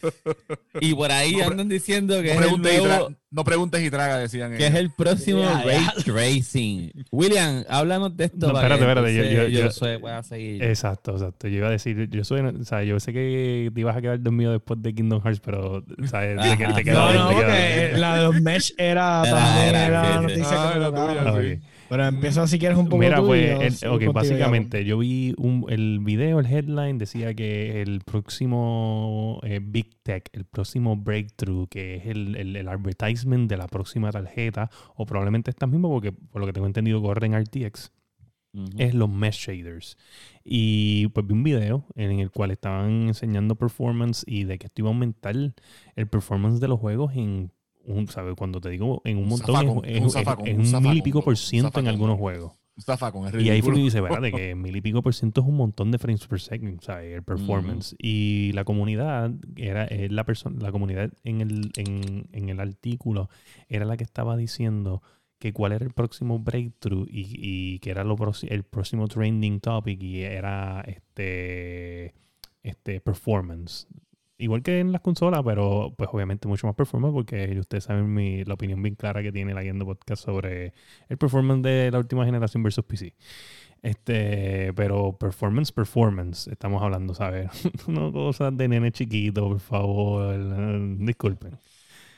y por ahí No andan diciendo que no, es, el preguntes y nuevo- tra- no preguntes y traga, decían que es el próximo Ya, Ray ya. Tracing. William, háblanos de esto. No, para espérate, espérate, yo- entonces yo- yo- soy- pueda seguir. Exacto, exacto. Yo iba a decir, yo soy, o sea, yo sé que te ibas a quedar dormido después de Kingdom Hearts, pero, o sea, te, Ajá. te No, queda bien, no, te queda porque la de los mesh era, Era- también era, era noticia Ah, que la tocaron. tuya, Ah, sí. Pero empieza si quieres un poco Mira, tú pues, el- básicamente, yo vi un, el video, el headline, decía que el próximo eh, Big Tech, el próximo breakthrough, que es el, el, el advertisement de la próxima tarjeta, o probablemente estas mismas, porque por lo que tengo entendido corren RTX, es los mesh shaders. Y pues vi un video en el cual estaban enseñando performance y de que esto iba a aumentar el performance de los juegos en un, ¿sabes? Cuando te digo en un montón, zafacón, es, un zafacón, es un un mil y pico por ciento en algunos juegos. Es Y ahí fue que dice, espérate, que mil y pico por ciento es un montón de frames per second, ¿sabes? El performance. Y la comunidad, era es la persona, la comunidad en el, en, en el artículo era la que estaba diciendo que cuál era el próximo breakthrough y, y que era lo el próximo trending topic y era este, este performance. Igual que en las consolas, pero pues obviamente mucho más performance porque ustedes saben mi, la opinión bien clara que tiene la Guiando Podcast sobre el performance de la última generación versus PC. Este, pero performance, performance, estamos hablando, ¿sabes? no cosas de nene chiquito, por favor. Disculpen.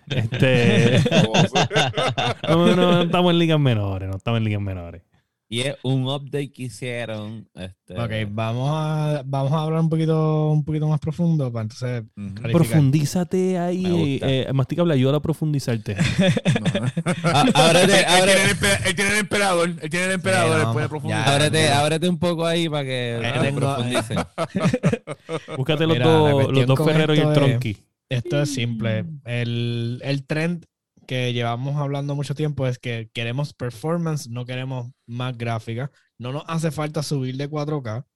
Este, no, no estamos en ligas menores, no estamos en ligas menores. Y es un update que hicieron. Este, Ok, vamos a, vamos a hablar un poquito, un poquito más profundo para entonces Ujú. Clarificar. Profundízate ahí. Eh, Mastica habla, ayúdala a profundizarte. Ah, ábrete, Él, tiene el empe- él tiene el emperador, él tiene el emperador, Sí, no, puede ya. profundizar. ábrete, ábrete un poco ahí para que Eh, tengo- profundicen. Búscate los Mira, dos, los dos Ferreros y el Tronqui. Esto es simple. El, el trend que llevamos hablando mucho tiempo es que queremos performance, no queremos más gráfica. No nos hace falta subir de 4K.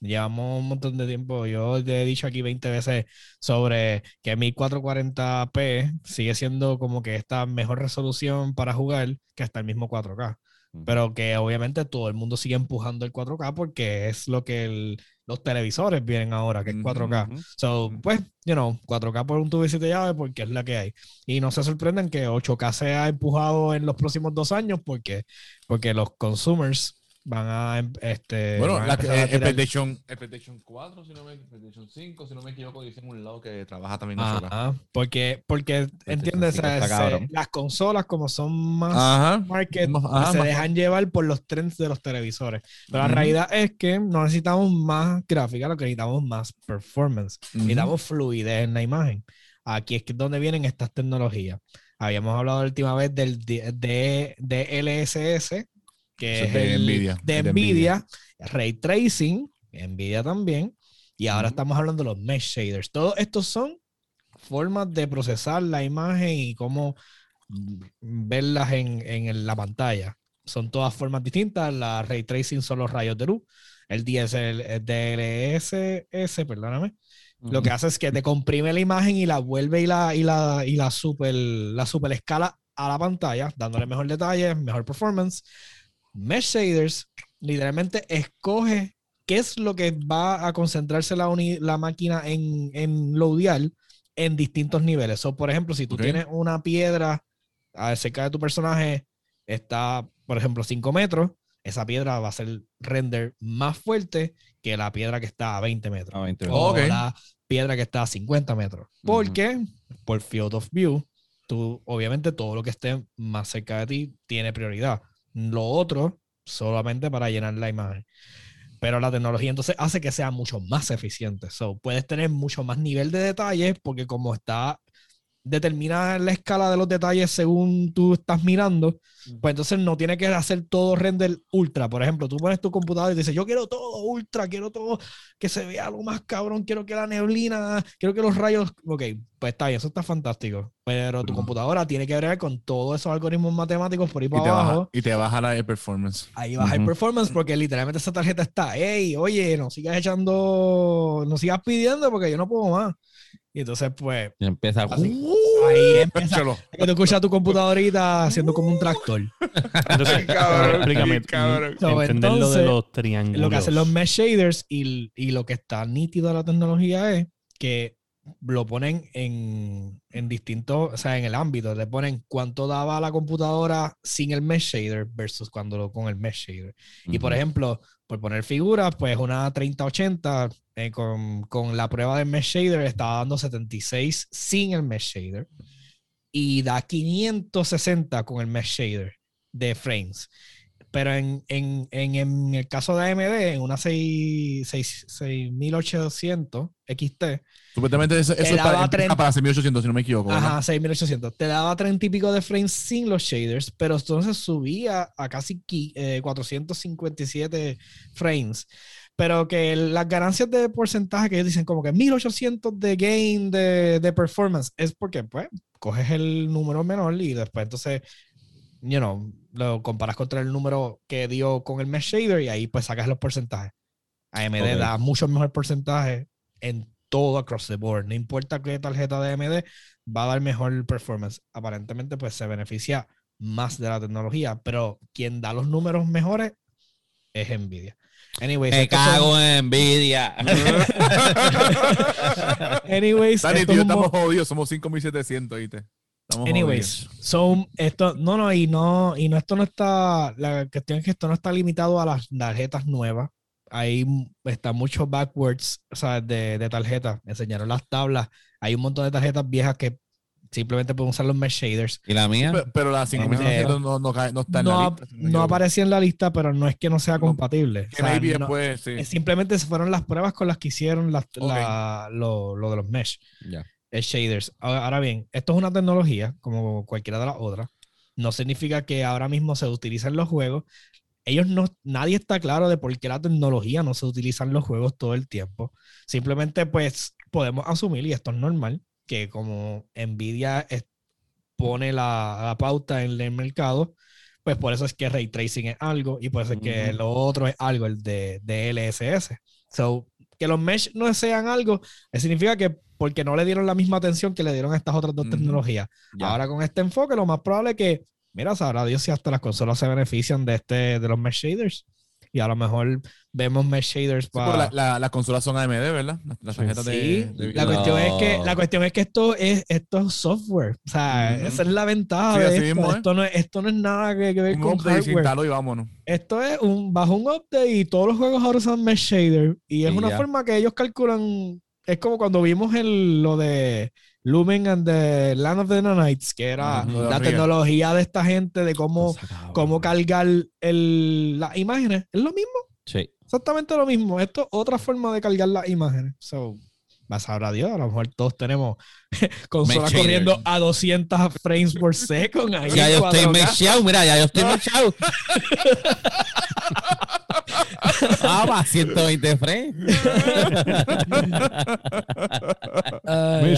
Llevamos un montón de tiempo. Yo te he dicho aquí 20 veces sobre que 1440p sigue siendo como que esta mejor resolución para jugar que hasta el mismo 4K. Pero que obviamente todo el mundo sigue empujando el 4K porque es lo que el- los televisores vienen ahora, que es Ujú, 4K. Ujú. So, pues, you know, 4K por un tubo y siete llaves porque es la que hay. Y no se sorprenden que 8K sea empujado en los próximos dos años porque, porque los consumers van a, em- este, Bueno, a la, eh, el, PlayStation, el PlayStation 4, si no me, PlayStation 5, si no me equivoco, dicen un lado que trabaja también en 8K. Ajá, porque, porque entiendes, Se- las consolas como son más Ajá. market, ajá, se más- dejan llevar por los trends de los televisores. Pero la Ujú. realidad es que no necesitamos más gráfica, lo que necesitamos es más performance. Ujú. Necesitamos fluidez en la imagen. Aquí es donde vienen estas tecnologías. Habíamos hablado la última vez del DLSS, que Eso es de el- Nvidia, de Nvidia, Ray Tracing, Nvidia también, y ahora estamos hablando de los mesh shaders. Todos estos son formas de procesar la imagen y cómo verlas en, en la pantalla. Son todas formas distintas. La Ray Tracing son los rayos de luz. El DSL, el DLSS, perdóname, lo que hace es que te comprime la imagen y la vuelve y la, y la, y la super, la super escala a la pantalla, dándole mejor detalle, mejor performance. Mesh shaders, literalmente escoge qué es lo que va a concentrarse la, uni- la máquina en, en loadear en distintos niveles. So, por ejemplo, si tú Ok. tienes una piedra ah, cerca de tu personaje, está, por ejemplo, 5 metros, esa piedra va a ser render más fuerte que la piedra que está a 20 metros Ah, 20 o Ok. la piedra que está a 50 metros. Porque por field of view, tú obviamente todo lo que esté más cerca de ti tiene prioridad. Lo otro solamente para llenar la imagen. Pero la tecnología entonces hace que sea mucho más eficiente. So, puedes tener mucho más nivel de detalle porque como está determina la escala de los detalles según tú estás mirando, pues entonces no tiene que hacer todo render ultra. Por ejemplo, tú pones tu computador y dices, yo quiero todo ultra, quiero todo que se vea lo más cabrón, quiero que la neblina, quiero que los rayos, ok, pues está bien, eso está fantástico. Pero tu computadora tiene que ver con todos esos algoritmos matemáticos por ahí Y para baja, abajo. y te baja la performance. Ahí baja el Ujú. performance porque literalmente esa tarjeta está, hey, oye, no sigas echando, no sigas pidiendo porque yo no puedo más. Y entonces, pues, Y empieza. Así. ahí empieza Cholo. que tú escuchas tu computadorita haciendo como un tractor. Entonces, Cabrón, explícame, cabrón. entender lo de Entonces, los triángulos. Lo que hacen los mesh shaders y, y lo que está nítido de la tecnología es que lo ponen en, en distintos, o sea, en el ámbito. Le ponen cuánto daba la computadora sin el mesh shader versus cuando lo con el mesh shader. Y por ejemplo, por poner figuras, pues una 3080 eh, con, con la prueba del mesh shader estaba dando 76 sin el mesh shader y da 560 con el mesh shader de frames. Pero en, en, en, el caso de AMD, en una 6, 6800 XT. Supuestamente eso, es para, 30, para 6800, si no me equivoco. Ajá, 6800. Te daba 30 y pico de frames sin los shaders, pero entonces subía a casi 457 eh, frames. Pero que las ganancias de porcentaje que ellos dicen como que 1800 de gain de, de performance es porque, pues, coges el número menor y después entonces you know, lo comparas contra el número que dio con el mesh shader y ahí pues sacas los porcentajes. AMD da mucho mejor porcentaje en todo across the board. No importa qué tarjeta de AMD, va a dar mejor performance. Aparentemente pues se beneficia más de la tecnología, pero quien da los números mejores es Nvidia. Anyways, Me cago en Nvidia. Anyways, Dani, tío, estamos jodidos, somos 5700, ¿viste? Anyways, son esto, no, no, y no, y no, esto no está, la cuestión es que esto no está limitado a las tarjetas nuevas. Ahí está mucho backwards, o sea, de, de tarjetas. Enseñaron las tablas. Hay un montón de tarjetas viejas que simplemente pueden usar los mesh shaders. ¿Y la mía? Pero, la 5700 no, no, no, está en la lista. No aparecía en la lista, pero no es que no sea compatible. sí. Simplemente se fueron las pruebas con las que hicieron las, la, lo, lo, de los mesh. Ya shaders. Ahora bien, esto es una tecnología como cualquiera de las otras. No significa que ahora mismo se utiliza en los juegos. Ellos no, nadie está claro de por qué la tecnología no se utiliza en los juegos todo el tiempo. Simplemente, pues, podemos asumir, y esto es normal, que como Nvidia pone la, pauta en el mercado, pues por eso es que ray tracing es algo y por eso es que lo otro es algo, el de, de LSS. So, que los mesh no sean algo, significa que porque no le dieron la misma atención que le dieron a estas otras dos tecnologías. Ahora con este enfoque, lo más probable es que, mira, sabrá Dios si hasta las consolas se benefician de este, de los mesh shaders. Y a lo mejor vemos mesh shaders para. las consolas son AMD, ¿verdad? Las, tarjetas sí. de, La, cuestión es que, la cuestión es que esto es, esto software. O sea, esa es la ventaja de esto. esto, no es, esto no es nada que, ver con hardware. Y vámonos. Esto es un bajo un update y todos los juegos ahora son mesh shader. Y es una forma que ellos calculan es como cuando vimos el, lo de Lumen and the Land of the Nanites, que era la tecnología de esta gente de cómo, cómo cargar el, las imágenes. ¿Es lo mismo? Sí. Exactamente lo mismo. Esto es otra forma de cargar las imágenes. So, más sabrá Dios, a lo mejor todos tenemos consolas corriendo a 200 frames por second. ya yo estoy mechado, mira, ya yo estoy mechado. Ah, va, 120 frames. Me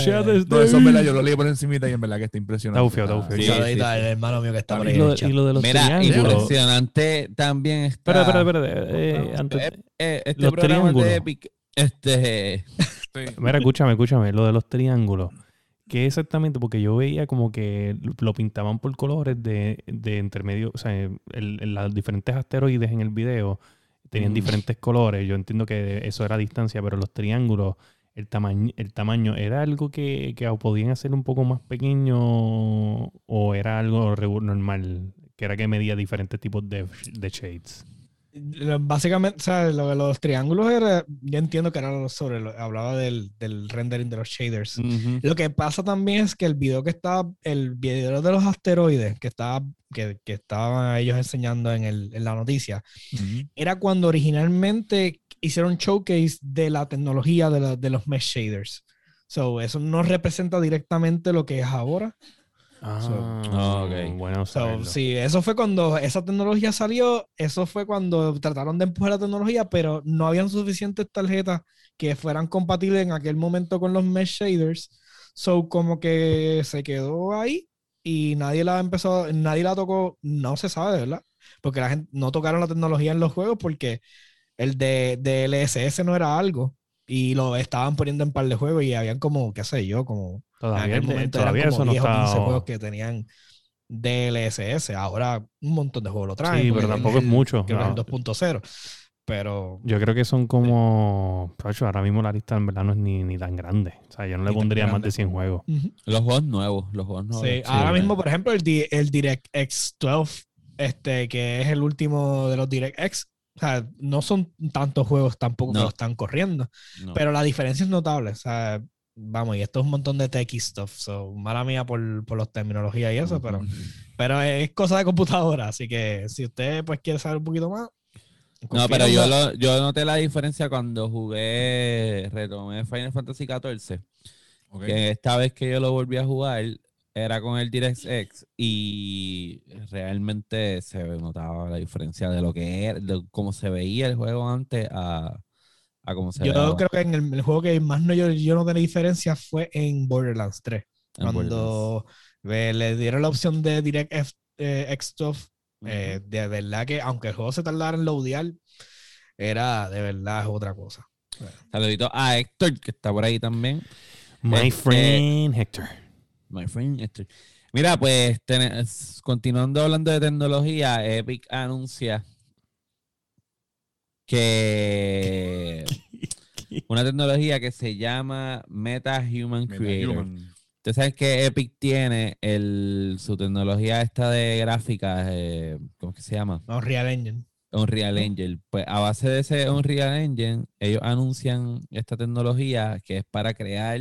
no, eso es verdad, yo lo leí por encima y en verdad que está impresionante. Está ufio, está ufio. Sí, el hermano mío que está por ahí. Y lo, y lo de los Mira, impresionante también está. Espera, espera, espera. Eh, antes, eh, eh, este los triángulos. De Epic, este. Mira, escúchame, escúchame. Lo de los triángulos. ¿Qué exactamente? Porque yo veía como que lo pintaban por colores de, de intermedio, o sea, en, los diferentes asteroides en el video tenían diferentes colores. Yo entiendo que eso era distancia, pero los triángulos, el tamaño, el tamaño ¿era algo que, que podían hacer un poco más pequeño o era algo normal? Que era que medía diferentes tipos de, de shades. Básicamente, o sea, lo de los triángulos era, yo entiendo que era sobre, lo, hablaba del, del, rendering de los shaders. Lo que pasa también es que el video que estaba, el video de los asteroides que estaba, que, que estaban ellos enseñando en, el, en la noticia, era cuando originalmente hicieron showcase de la tecnología de, la, de los mesh shaders. So, eso no representa directamente lo que es ahora, Ah, Bueno, sí, eso fue cuando esa tecnología salió, eso fue cuando trataron de empujar la tecnología, pero no habían suficientes tarjetas que fueran compatibles en aquel momento con los mesh shaders. So, como que se quedó ahí y nadie la empezó, nadie la tocó, no se sabe, ¿verdad? Porque la gente no tocaron la tecnología en los juegos porque el de, de LSS no era algo y lo estaban poniendo en par de juegos y habían como, qué sé yo, como Todavía, en momento todavía eso no está... juegos que tenían DLSS. Ahora un montón de juegos lo traen. Sí, pero tampoco es mucho. Que no. 2.0. Pero. Yo creo que son como. ahora mismo la lista en verdad no es ni, ni tan grande. O sea, yo no le pondría más de 100 juegos. Los juegos nuevos. Los juegos nuevos. Sí, ahora mismo, por ejemplo, el, el DirectX 12, este, que es el último de los DirectX. O sea, no son tantos juegos tampoco que lo están corriendo. Pero la diferencia es notable. O sea, vamos, y esto es un montón de techie stuff, so, mala mía por, por los terminologías y eso, pero Pero es cosa de computadora, así que si usted pues quiere saber un poquito más. No, pero yo, lo, yo noté la diferencia cuando jugué, retomé Final Fantasy XIV. Que esta vez que yo lo volví a jugar era con el DirectX y realmente se notaba la diferencia de lo que era, de cómo se veía el juego antes a, a cómo se Yo creo que en el, juego que más no yo, yo no tenía diferencia fue en Borderlands 3. cuando le dieron la opción de DirectX eh, Stuff, eh, de verdad que aunque el juego se tardara en loadear, era de verdad otra cosa. Saludito a Héctor, que está por ahí también. My este, friend Héctor. My friend Héctor. Mira, pues continuando hablando de tecnología, Epic anuncia que una tecnología que se llama Meta Human Creator. Ustedes saben que Epic tiene el, su tecnología esta de gráficas, eh, ¿cómo es que se llama? Unreal Engine. Unreal Engine. Pues a base de ese Unreal Engine, ellos anuncian esta tecnología que es para crear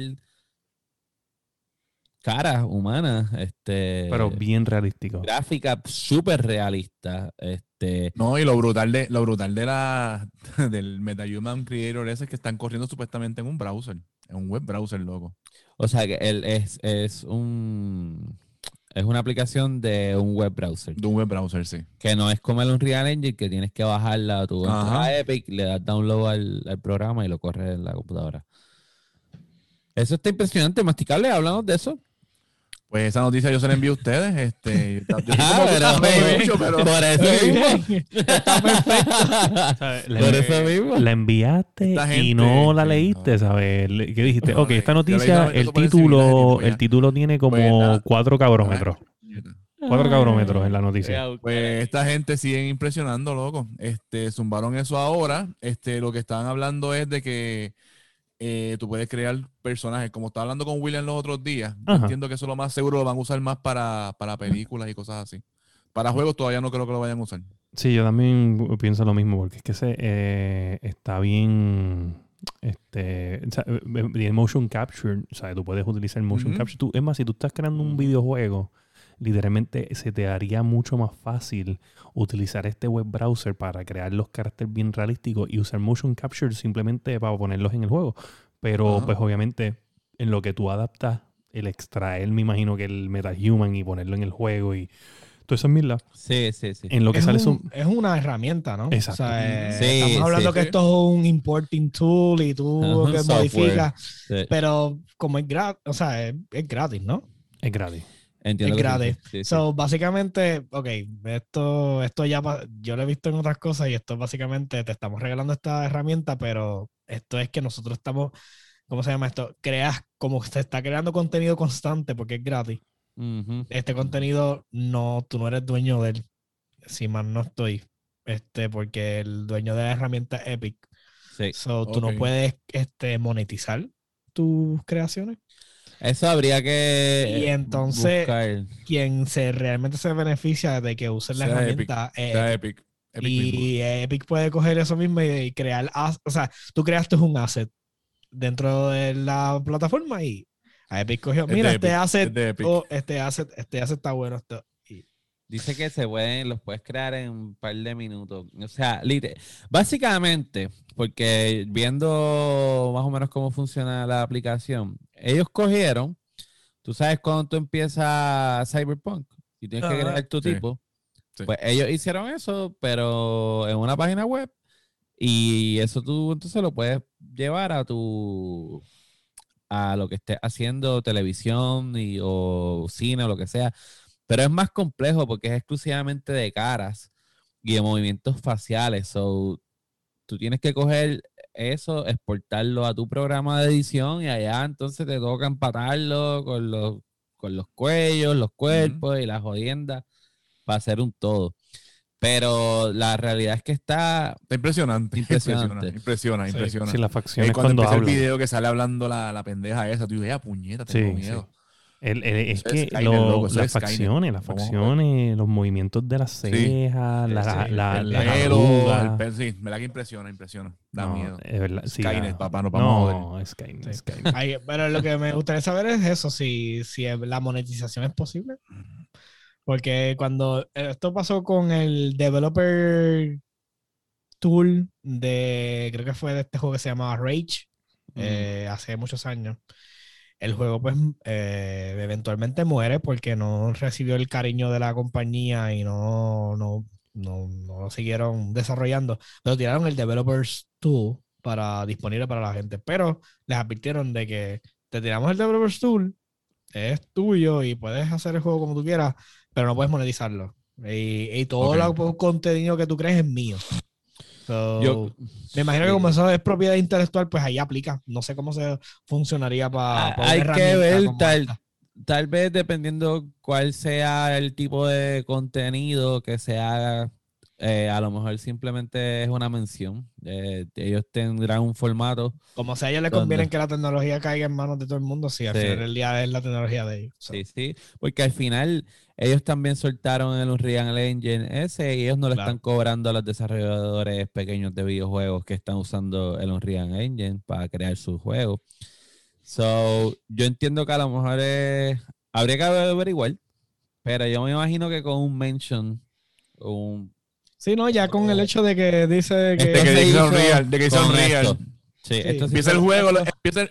caras humanas, este, pero bien realístico. Gráfica súper realista, este. No, y lo brutal de lo brutal de la del MetaHuman Creator ese es que están corriendo supuestamente en un browser, en un web browser, loco. O sea que él es, es un es una aplicación de un web browser. De un web browser, sí. Que no es como el Unreal Engine que tienes que bajarla a tu Epic, le das download al, al programa y lo corres en la computadora. Eso está impresionante, masticable, hablamos de eso. Pues esa noticia yo se la envío a ustedes. Este, yo ah, pero, pero, por eso mismo. por eso mismo. La enviaste y no la leíste, ¿sabes? ¿Qué dijiste? ok, esta noticia, el título, el título tiene como pues cuatro cabrómetros. Cuatro cabrómetros en la noticia. Pues esta gente sigue impresionando, loco. Este, zumbaron eso ahora. Este, lo que estaban hablando es de que eh, tú puedes crear personajes. Como estaba hablando con William los otros días, entiendo que eso lo más seguro lo van a usar más para, películas y cosas así. Para juegos todavía no creo que lo vayan a usar. Sí, yo también pienso lo mismo, porque es que se, eh, está bien. Este, el motion capture, o sea, tú puedes utilizar el motion capture. es más, si tú estás creando un videojuego, literalmente se te haría mucho más fácil utilizar este web browser para crear los caracteres bien realísticos y usar motion capture simplemente para ponerlos en el juego. Pero pues obviamente en lo que tú adaptas, el extraer, me imagino que el MetaHuman y ponerlo en el juego y todo eso es mil Sí, sí, sí. En lo que es sale Es una herramienta, ¿no? Exacto. Eh, estamos hablando que esto es un importing tool y tú modificas. Pero como es gratis, o sea, es, gratis, ¿no? Es gratis. Entiendo es gratis. so, básicamente, ok, esto, esto ya yo lo he visto en otras cosas y esto básicamente te estamos regalando esta herramienta, pero esto es que nosotros estamos, ¿cómo se llama esto? Creas, como se está creando contenido constante porque es gratis. Este contenido no, tú no eres dueño de él. Si más no estoy. Este, porque el dueño de la herramienta es Epic. Sí. So, tú no puedes este, monetizar tus creaciones. Eso habría que. Y entonces, quien se realmente se beneficia de que use la herramienta es Epic. y Epic puede coger eso mismo y, crear. O sea, tú creaste un asset dentro de la plataforma y a Epic cogió. Mira, este asset, oh, este asset, este asset está bueno. Esto. Dice que se pueden, los puedes crear en un par de minutos. O sea, básicamente, porque viendo más o menos cómo funciona la aplicación, ellos cogieron, tú sabes cuando tú empiezas Cyberpunk y tienes que crear tu tipo, pues ellos hicieron eso, pero en una página web y eso tú entonces lo puedes llevar a tu a lo que estés haciendo televisión y, o cine o lo que sea pero es más complejo porque es exclusivamente de caras y de movimientos faciales. So, tú tienes que coger eso, exportarlo a tu programa de edición y allá entonces te toca empatarlo con los, con los cuellos, los cuerpos y las jodiendas para hacer un todo. Pero la realidad es que está, está impresionante. Impresionante. Impresiona, impresiona. Sí, la facción cuando, cuando el video que sale hablando la, la pendeja esa, tú dices, puñeta, tengo miedo es que las facciones, las facciones, los movimientos de las cejas, la, la, la, el sí, me da que impresiona, impresiona. Da miedo. Es verdad, Skynet, papá, no No, Skynet, Skynet. pero lo que me gustaría saber es eso, si, si la monetización es posible. Porque cuando esto pasó con el developer tool de, creo que fue de este juego que se llamaba Rage, eh, hace muchos años, el juego pues eh, eventualmente muere porque no recibió el cariño de la compañía y no, no, no, no lo siguieron desarrollando. Pero tiraron el Developers Tool para disponible para la gente. Pero les advirtieron de que te tiramos el Developers Tool, es tuyo y puedes hacer el juego como tú quieras, pero no puedes monetizarlo. Y, todo el contenido que tú crees es mío. Me imagino que como eso es propiedad intelectual, pues ahí aplica. No sé cómo se funcionaría para. Ah, hay que ver tal, tal vez dependiendo cuál sea el tipo de contenido que se haga eh, a lo mejor simplemente es una mención. Eh, ellos tendrán un formato. Como si a ellos les conviene que la tecnología caiga en manos de todo el mundo, sí, al final del día es la tecnología de ellos. Sí, sí, porque al final ellos también soltaron el Unreal Engine ese y ellos no le están cobrando a los desarrolladores pequeños de videojuegos que están usando el Unreal Engine para crear sus juegos. So, yo entiendo que a lo mejor habría que averiguar, pero yo me imagino que con un mention, un Sí, no, ya con el hecho de que dice que. De que dice Unreal, de que dice Unreal. Sí, Esto empieza el juego,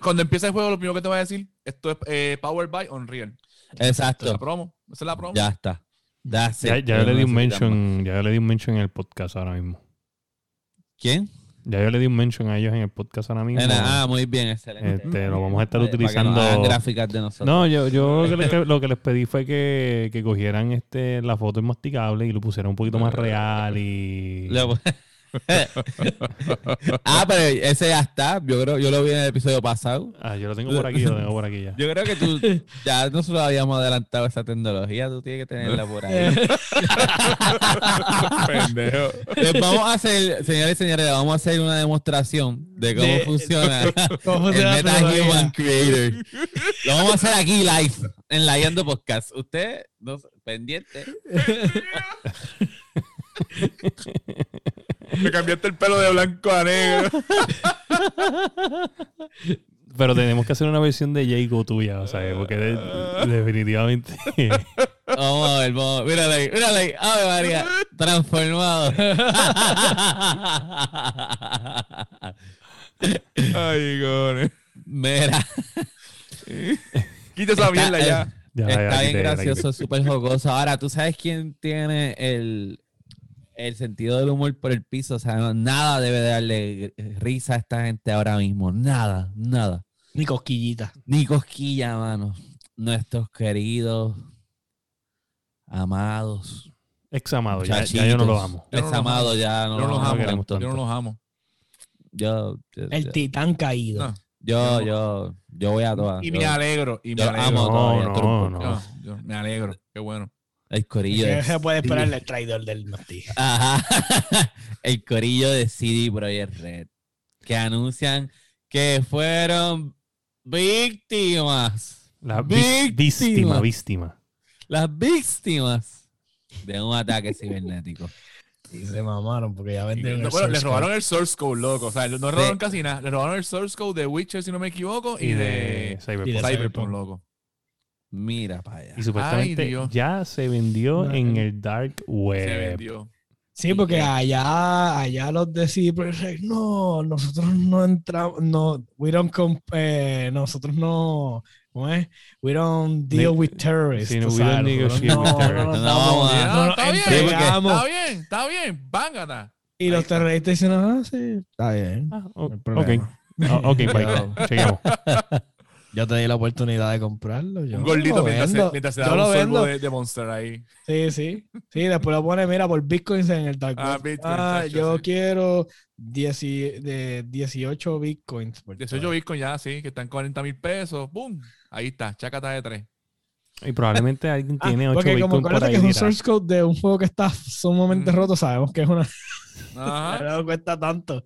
cuando empieza el juego, lo primero que te voy a decir, esto es eh, Powered by Unreal. Exacto. Esa es la promo. Esa es la promo. Ya está. Ya, ya, le di un mention, ya le di un mention en el podcast ahora mismo. ¿Quién? Ya yo le di un mention a ellos en el podcast ahora mismo. Ah, muy bien, excelente. Este, lo vamos a estar utilizando. Para no gráficas de nosotros. No, yo, yo lo, que les, pedí fue que, que cogieran este, la foto masticable y lo pusieran un poquito más real y. ah, pero ese ya está. Yo creo, yo lo vi en el episodio pasado. Ah, yo lo tengo por aquí, lo tengo por aquí ya. Yo creo que tú ya nosotros habíamos adelantado esa tecnología, tú tienes que tenerla por ahí. Pendejo. Pues vamos a hacer, señores y señores, vamos a hacer una demostración de cómo funciona el Meta Human Creator. Lo vamos a hacer aquí live, en la Yendo Podcast. Usted, no, pendiente. Me cambiaste el pelo de blanco a negro. Pero tenemos que hacer una versión de Jago tuya, o sea, porque definitivamente. vamos a ver, vamos. Mírale ahí, mírale ahí. Ave María, transformado. Ay, gone. Mira. Quita esa mierda ya. ya. Está bien gracioso, súper jocoso. Ahora, ¿tú sabes quién tiene el, el sentido del humor por el piso. O sea, nada debe darle risa a esta gente ahora mismo. Nada, nada. Ni cosquillita. Ni cosquilla, mano. Nuestros queridos, amados. Ex amados, ya, yo no los amo. Ex amados, ya no, los, amo. Yo no los amo. Yo, el titán caído. Yo, yo, yo voy a todas. Y me alegro. Y me alegro. Amo no, me alegro. Qué bueno. El corillo. de... se puede esperar el traidor del Noti. Ajá. el corillo de CD Projekt Red. Que anuncian que fueron víctimas. Las víctimas. Víctima, Las víctimas de un ataque cibernético. Y se mamaron porque ya vendieron. bueno, le robaron el source code, loco. O sea, no robaron casi nada. Le robaron el source code de Witcher, si no me equivoco, y, de, Cyberpunk, loco. Mira para allá. Y supuestamente ya se vendió en el dark web. Se vendió. Sí, porque allá, allá los de no, nosotros no entramos, no, we don't eh, nosotros no, ¿cómo es? We don't deal with terrorists. Sí, no, we don't negotiate with terrorists. No, no, está bien, está bien, está bien, vángata. Y los terroristas dicen, ah, sí, está bien. Ah, ok, ok, bye, chequemos. Yo te di la oportunidad de comprarlo. Yo un gordito mientras se, mientras se da un sorbo de, de, Monster ahí. Sí, sí. Sí, después lo pone, mira, por bitcoins en el Dark Ah, ah yo quiero de 18 bitcoins. 18 bitcoins ya, sí, que están 40 mil pesos. ¡Pum! Ahí está, chacata de 3. Y probablemente alguien ah, tiene 8 porque como por ahí, que es un source code de un juego que está sumamente mm. roto, sabemos que es una... no cuesta tanto.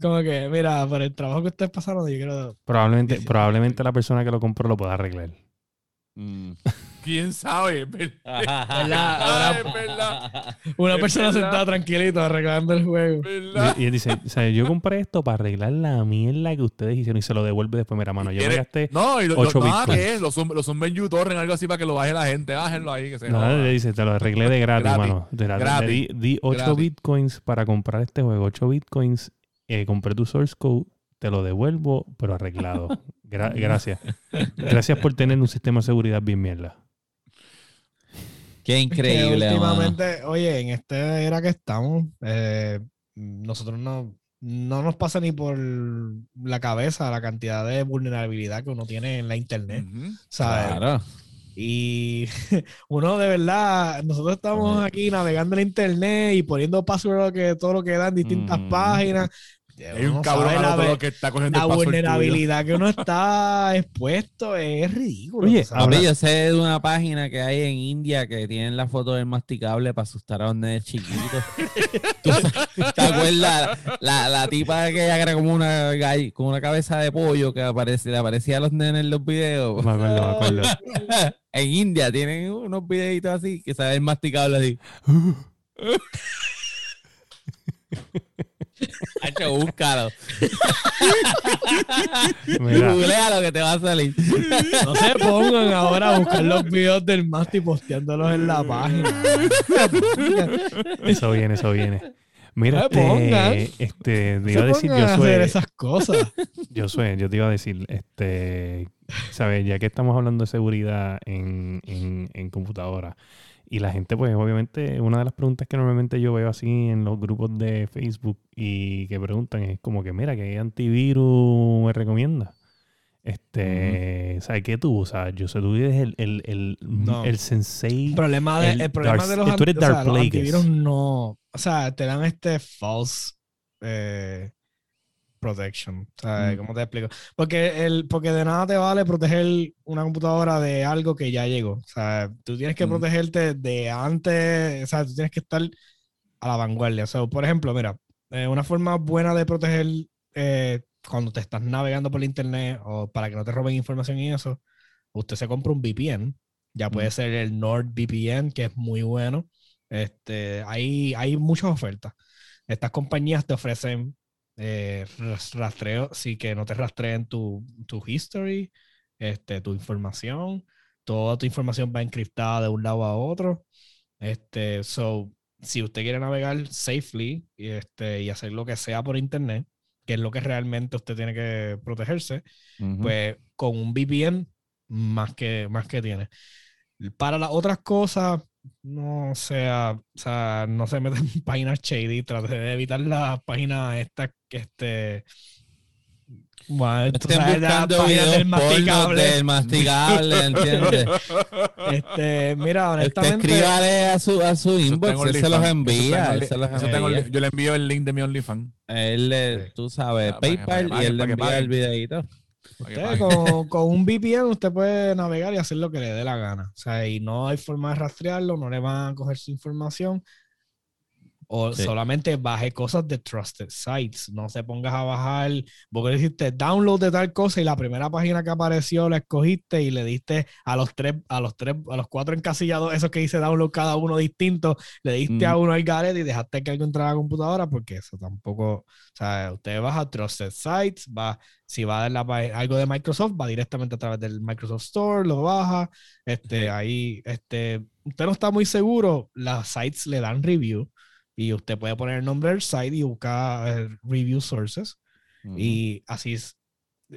como que, mira, por el trabajo que ustedes pasaron, yo quiero... Probablemente, probablemente la persona que lo compró lo pueda arreglar. Mm. quién sabe. Una persona sentada tranquilito arreglando el juego. Y, él dice, o sea, yo compré esto para arreglar la mierda que ustedes hicieron y se lo devuelve después. Mira, mano, yo me gasté No, y lo, 8 lo, nada que es, lo, suben en YouTube, algo así para que lo baje la gente. Bájenlo ahí. Que se no, le dice, te lo arreglé de gratis, mano. De gratis. Di, 8 bitcoins para comprar este juego. 8 bitcoins, eh, compré tu source code, te lo devuelvo, pero arreglado. gracias. Gracias por tener un sistema de seguridad bien mierda. Qué increíble. últimamente, oye, en esta era que estamos, eh, nosotros no, no nos pasa ni por la cabeza la cantidad de vulnerabilidad que uno tiene en la internet. Claro. Y uno de verdad, nosotros estamos aquí navegando en internet y poniendo password que todo lo que dan distintas páginas. Hay un cabrón la, que está cogiendo La vulnerabilidad que uno está expuesto es ridículo. Oye, ahora yo sé de una página que hay en India que tienen la foto del masticable para asustar a los nenes chiquitos. ¿Te acuerdas? La, la, tipa que era como una, como una cabeza de pollo que aparece, le aparecía a los nenes en los videos. Me acuerdo, me acuerdo. en India tienen unos videitos así que se el masticable así. Hacho, búscalo. Googlea lo que te va a salir. No se pongan ahora a buscar los videos del Masti posteándolos en la página. Eso viene, eso viene. Mira, este, este, te iba a decir, yo soy. esas cosas. Yo soy, yo te iba a decir, este, sabes, ya que estamos hablando de seguridad en, en, en computadora, y la gente, pues obviamente, una de las preguntas que normalmente yo veo así en los grupos de Facebook y que preguntan es como que, mira, ¿qué antivirus me recomienda? Este, ¿sabes qué tú usas? Yo sé, tú eres el, el, el, el sensei. El problema de, el, problema de los, antivirus no. O sea, te dan este false eh, protection. ¿Sabes? Mm. ¿Cómo te explico? Porque, el, porque de nada te vale proteger una computadora de algo que ya llegó. O sea, tú tienes que mm. protegerte de antes, o sea, tú tienes que estar a la vanguardia. O sea, por ejemplo, mira, eh, una forma buena de proteger eh, cuando te estás navegando por el internet o para que no te roben información y eso, usted se compra un VPN. Ya puede mm. ser el NordVPN, que es muy bueno. Este, hay, hay muchas ofertas. Estas compañías te ofrecen eh, rastreo, sí que no te rastreen tu, tu history, este, tu información. Toda tu información va encriptada de un lado a otro. Este, so, si usted quiere navegar safely y, este, y hacer lo que sea por internet, que es lo que realmente usted tiene que protegerse, pues con un VPN más que, más que tiene. Para las otras cosas, no sea, o sea, no se meten en páginas shady, trate de evitar las páginas estas que este bueno, Estén buscando videos del masticable. del masticable, ¿entiendes? Este, mira, honestamente. escríbale a su, a su inbox, él se los envía. Él se los envía. yo le envío el link de mi OnlyFans. Él, le, tú sabes, PayPal y él le envía el videito. Usted con, con, un VPN usted puede navegar y hacer lo que le dé la gana. O sea, y no hay forma de rastrearlo, no le van a coger su información. O solamente baje cosas de trusted sites. No se pongas a bajar, porque dijiste download de tal cosa y la primera página que apareció la escogiste y le diste a los tres, a los tres, a los cuatro encasillados, esos que dice download cada uno distinto, le diste a uno al garete y dejaste que algo entrara a la computadora, porque eso tampoco, o sea, usted baja trusted sites, va, si va a la, algo de Microsoft, va directamente a través del Microsoft Store, lo baja, este, ahí, este, usted no está muy seguro, las sites le dan review y usted puede poner el nombre del site y buscar eh, review sources. Y así es.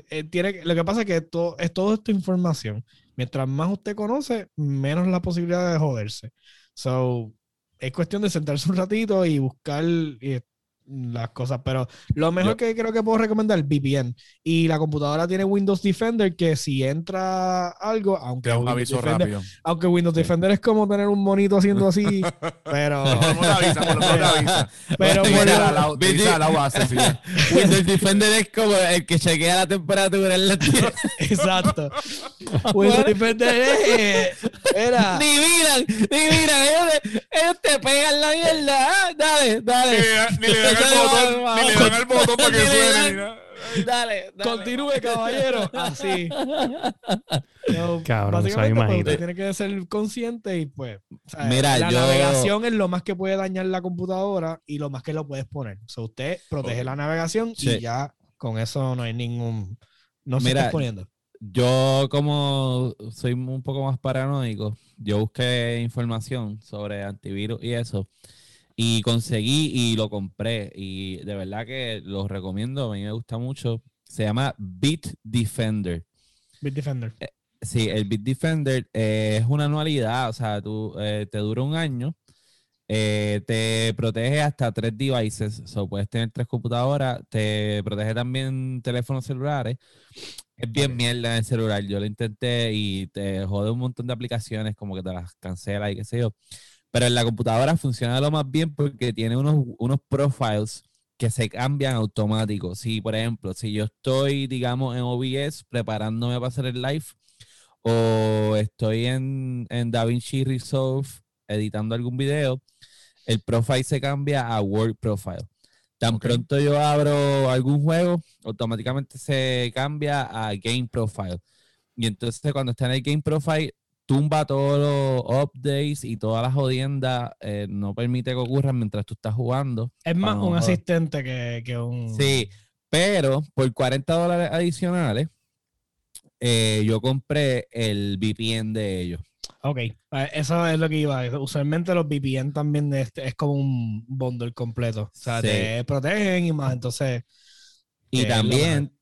Eh, tiene, lo que pasa es que esto, es toda esta información. Mientras más usted conoce, menos la posibilidad de joderse. So, es cuestión de sentarse un ratito y buscar y las cosas, pero lo mejor que creo que puedo recomendar es VPN. Y la computadora tiene Windows Defender que si entra algo, aunque Windows, Defender, aunque Windows Defender es como tener un monito haciendo así, pero. Pero Windows Defender es como el que chequea la temperatura en la tierra. Exacto. Windows Defender es era ni miran, ni miran, ellos, ellos te pegan la mierda, ah, dale, dale. Ni, le dan el botón, ni le dan el botón para que suene. Dale, dale. Continúe, caballero. Así. Cabrón, básicamente pues, usted tiene que ser consciente y pues Mira, la navegación es lo más que puede dañar la computadora y lo más que lo puedes poner. O sea, usted protege la navegación y ya con eso no hay ningún no se está poniendo. Yo como soy un poco más paranoico, yo busqué información sobre antivirus y eso y conseguí y lo compré y de verdad que lo recomiendo, a mí me gusta mucho. Se llama Bitdefender. Bitdefender. Eh, sí, el Bitdefender eh, es una anualidad, o sea, tú, eh, te dura un año, te protege hasta tres devices, o sea, puedes tener tres computadoras, te protege también teléfonos celulares. Es bien mierda el celular, yo lo intenté y te jode un montón de aplicaciones, como que te las cancela y qué sé yo. Pero en la computadora funciona lo más bien porque tiene unos, unos profiles que se cambian automáticos. Si, por ejemplo, si yo estoy, digamos, en OBS preparándome para hacer el live o estoy en, en DaVinci Resolve editando algún video, el profile se cambia a Word Profile. Tan pronto yo abro algún juego, automáticamente se cambia a Game Profile. Y entonces cuando está en el Game Profile, tumba todos los updates y todas las jodiendas, eh, no permite que ocurran mientras tú estás jugando. Es más un asistente que, un... Sí, pero por 40 dólares adicionales, eh, yo compré el VPN de ellos. Ok, eh, eso es lo que iba. Usualmente los VPN también es, es como un bundle completo. O sea, te protegen y más, entonces... Y también,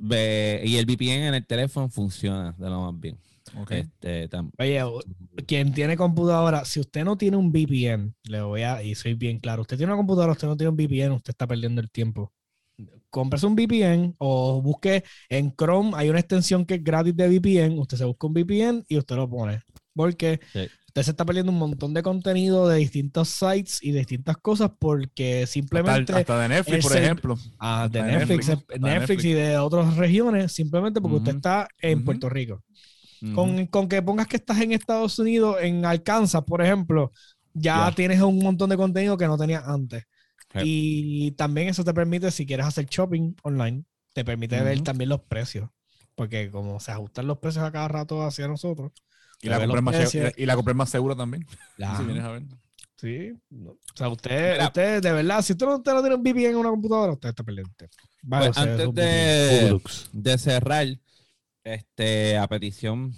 y el VPN en el teléfono funciona de lo más bien. Este, Oye, quien tiene computadora, si usted no tiene un VPN, le voy a, y soy bien claro, usted tiene una computadora, usted no tiene un VPN, usted está perdiendo el tiempo. Cómprese un VPN o busque en Chrome, hay una extensión que es gratis de VPN, usted se busca un VPN y usted lo pone. Porque usted se está perdiendo un montón de contenido de distintos sites y de distintas cosas porque simplemente... Hasta, de Netflix, por ejemplo. Ah, de Netflix, Netflix, y de otras regiones, simplemente porque usted está en Puerto Rico con, que pongas que estás en Estados Unidos, en Alcanza, por ejemplo, ya tienes un montón de contenido que no tenías antes. Y también eso te permite, si quieres hacer shopping online, te permite ver también los precios. Porque como se ajustan los precios a cada rato hacia nosotros. Y la, compra más, y la más segura también. Si vienes a ver. Sí. O sea, usted, usted, de verdad, si usted no, usted no tiene un VPN en una computadora, usted está perdiendo. Vale, pues antes de, de cerrar, este, a petición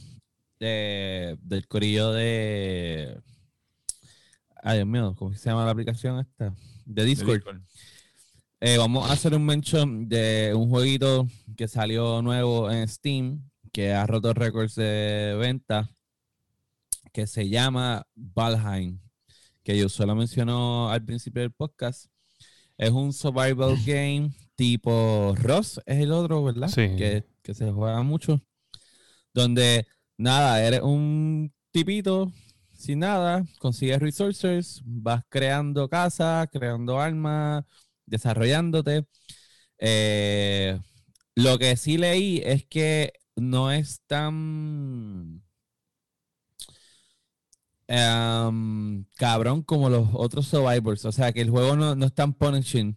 de, del corillo de. Ay, Dios mío, ¿cómo se llama la aplicación esta? De Discord. Eh, vamos a hacer un mention de un jueguito que salió nuevo en Steam, que ha roto récords de venta, que se llama Valheim, que yo solo mencionó al principio del podcast. Es un survival game tipo Ross, es el otro, ¿verdad? Sí. Que que se juega mucho, donde nada, eres un tipito sin nada, consigues resources, vas creando casas, creando armas, desarrollándote. Eh, lo que sí leí es que no es tan em, cabrón como los otros survivors. O sea, que el juego no, no es tan punishing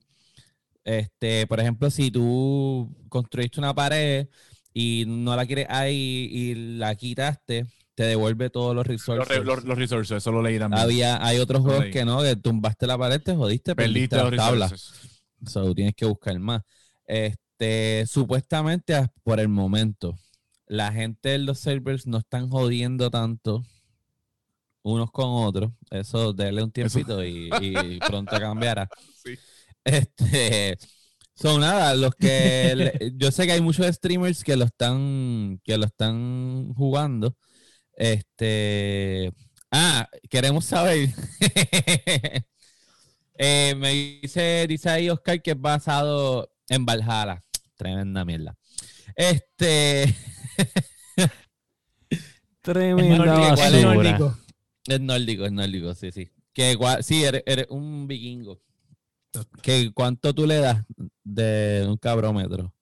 este, por ejemplo, si tú construiste una pared y no la quieres ahí y la quitaste, te devuelve todos los resources. Los, resources, eso lo leí también. Había, hay otros juegos que no, que tumbaste la pared, te jodiste, perdiste, las tablas. So, tienes que buscar más. Este, supuestamente, por el momento, la gente de los servers no están jodiendo tanto unos con otros. Eso, déle un tiempito y, y, pronto cambiará. Sí. Este, son nada, los que yo sé que hay muchos streamers que lo están que lo están jugando. Este, ah, queremos saber. Eh, me dice, dice ahí Oscar que es basado en Valhalla. Tremenda mierda. Este. Tremenda es nórdico. Es nórdico, es nórdico, sí, sí. Que sí, eres un vikingo. ¿Qué, ¿Cuánto tú le das de un cabrómetro?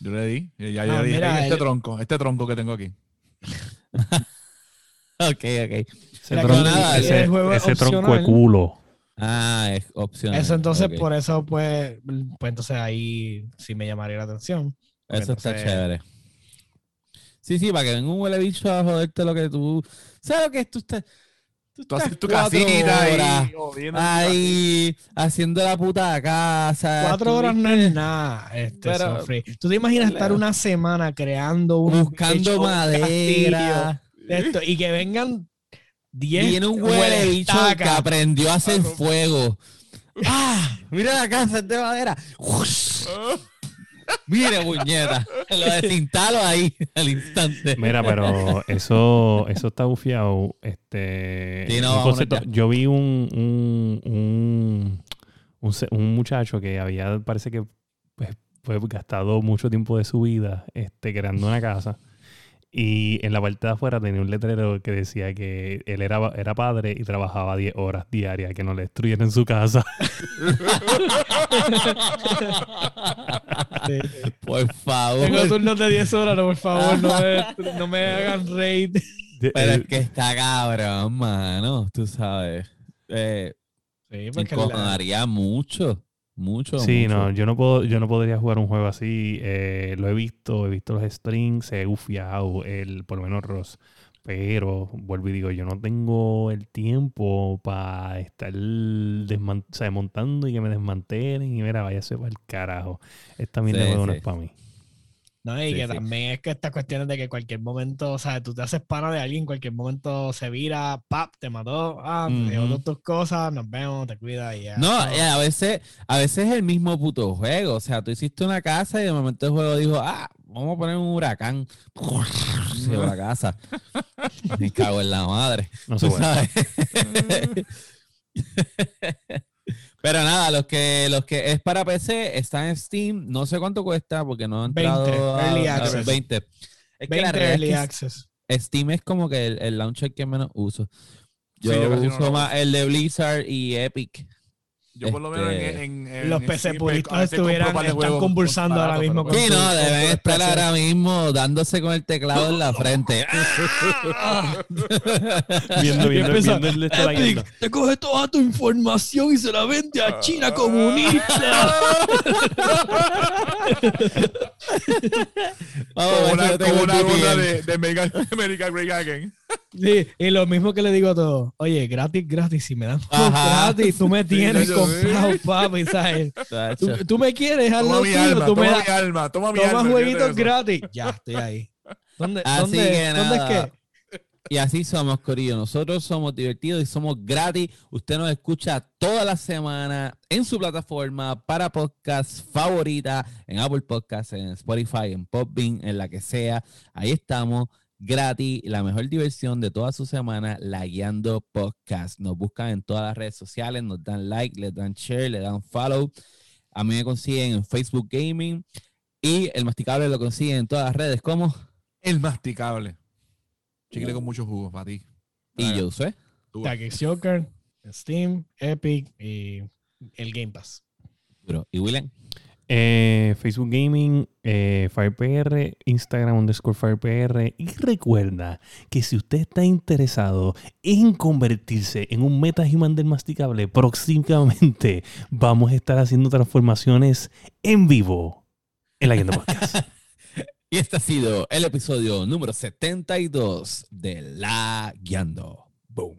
Yo le di. Ya, ya, ah, este tronco, este tronco que tengo aquí. ok, ok. Ese, tronco, ese, tronco de culo. Ah, es opcional. Eso entonces, por eso, pues, pues entonces ahí sí me llamaría la atención. Eso está chévere. Sí, sí, para que venga un huele bicho a joderte lo que tú. ¿Sabes lo que es? Tú estás. Tú, haces tu casita ahí, ahí haciendo la puta casa. Cuatro horas no es nada. Este, pero, Tú te imaginas estar una semana creando un. Buscando madera. Esto, y que vengan 10 Viene un huele bicho que aprendió a hacer fuego. ¡Ah! Mira la casa de madera. Mire, muñeca. Lo desinstalo ahí al instante. Mira, pero eso, eso está bufiado. Este, yo vi un, un, un, muchacho que había, parece que pues, fue gastado mucho tiempo de su vida este, creando una casa. Y en la parte de afuera tenía un letrero que decía que él era, era padre y trabajaba 10 horas diarias, que no le destruyeran su casa. Por favor. Tengo turnos de 10 horas, no, por favor, no me, no me hagan raid. Pero es que está cabrón, mano, tú sabes. Eh, sí, porque me mucho. Mucho. Sí, no, yo no puedo, yo no podría jugar un juego así. Eh, lo he visto, he visto los strings, he ufiado el, por lo menos Ross. Pero vuelvo y digo, yo no tengo el tiempo para estar desmontando y que me desmantelen y mira, váyase para el carajo. Esta mierda sí, no es para mí. No, y que también es que estas cuestiones de que cualquier momento, o sea, tú te haces pana de alguien, en cualquier momento se vira, pap, te mató, ah, te uh tus cosas, nos vemos, te cuida y ya. No, a veces, a veces es el mismo puto juego. O sea, tú hiciste una casa y de momento el juego dijo, ah, vamos a poner un huracán. Se la casa. Me cago en la madre. No se sabes. Pero nada, los que, los que es para PC está en Steam. No sé cuánto cuesta porque no han entrado 20, a, early access. 20. Es que la early access. Steam es como que el, launcher que menos uso. Yo, uso más el de Blizzard y Epic. Yo por lo menos en, este, los PC puristas estuvieran están convulsando ahora mismo. sí, no, deben estar ahora mismo dándose con el teclado en la frente. viendo, viendo, viendo el Epic, te coge toda tu información y se la vende a China comunista. como una, como una ronda de, de American Great Again. Sí, y lo mismo que le digo a todos, oye, gratis, gratis, si me dan gratis, tú me tienes comprado, papi, ¿sabes? Tú, me quieres, toma mi alma, tú toma me mi alma, toma mi toma jueguitos gratis. Ya, estoy ahí. ¿Dónde, dónde, ¿dónde es que? Y así somos, Corillo. Nosotros somos divertidos y somos gratis. Usted nos escucha toda la semana en su plataforma para podcast favorita, en Apple Podcasts, en Spotify, en Popbean, en la que sea. Ahí estamos gratis, la mejor diversión de toda su semana, la Guiando Podcast. Nos buscan en todas las redes sociales, nos dan like, les dan share, le dan follow. A mí me consiguen en Facebook Gaming y el masticable lo consiguen en todas las redes como el masticable. Chicle con muchos jugos para ti. Y yo sé. Tag Joker, Steam, Epic y el Game Pass. ¿Y William? Eh, Facebook Gaming, eh, FirePR, Instagram underscore FirePR. Y recuerda que si usted está interesado en convertirse en un metahuman del masticable, próximamente vamos a estar haciendo transformaciones en vivo en la Podcast. y este ha sido el episodio número 72 de La Guiando. Boom.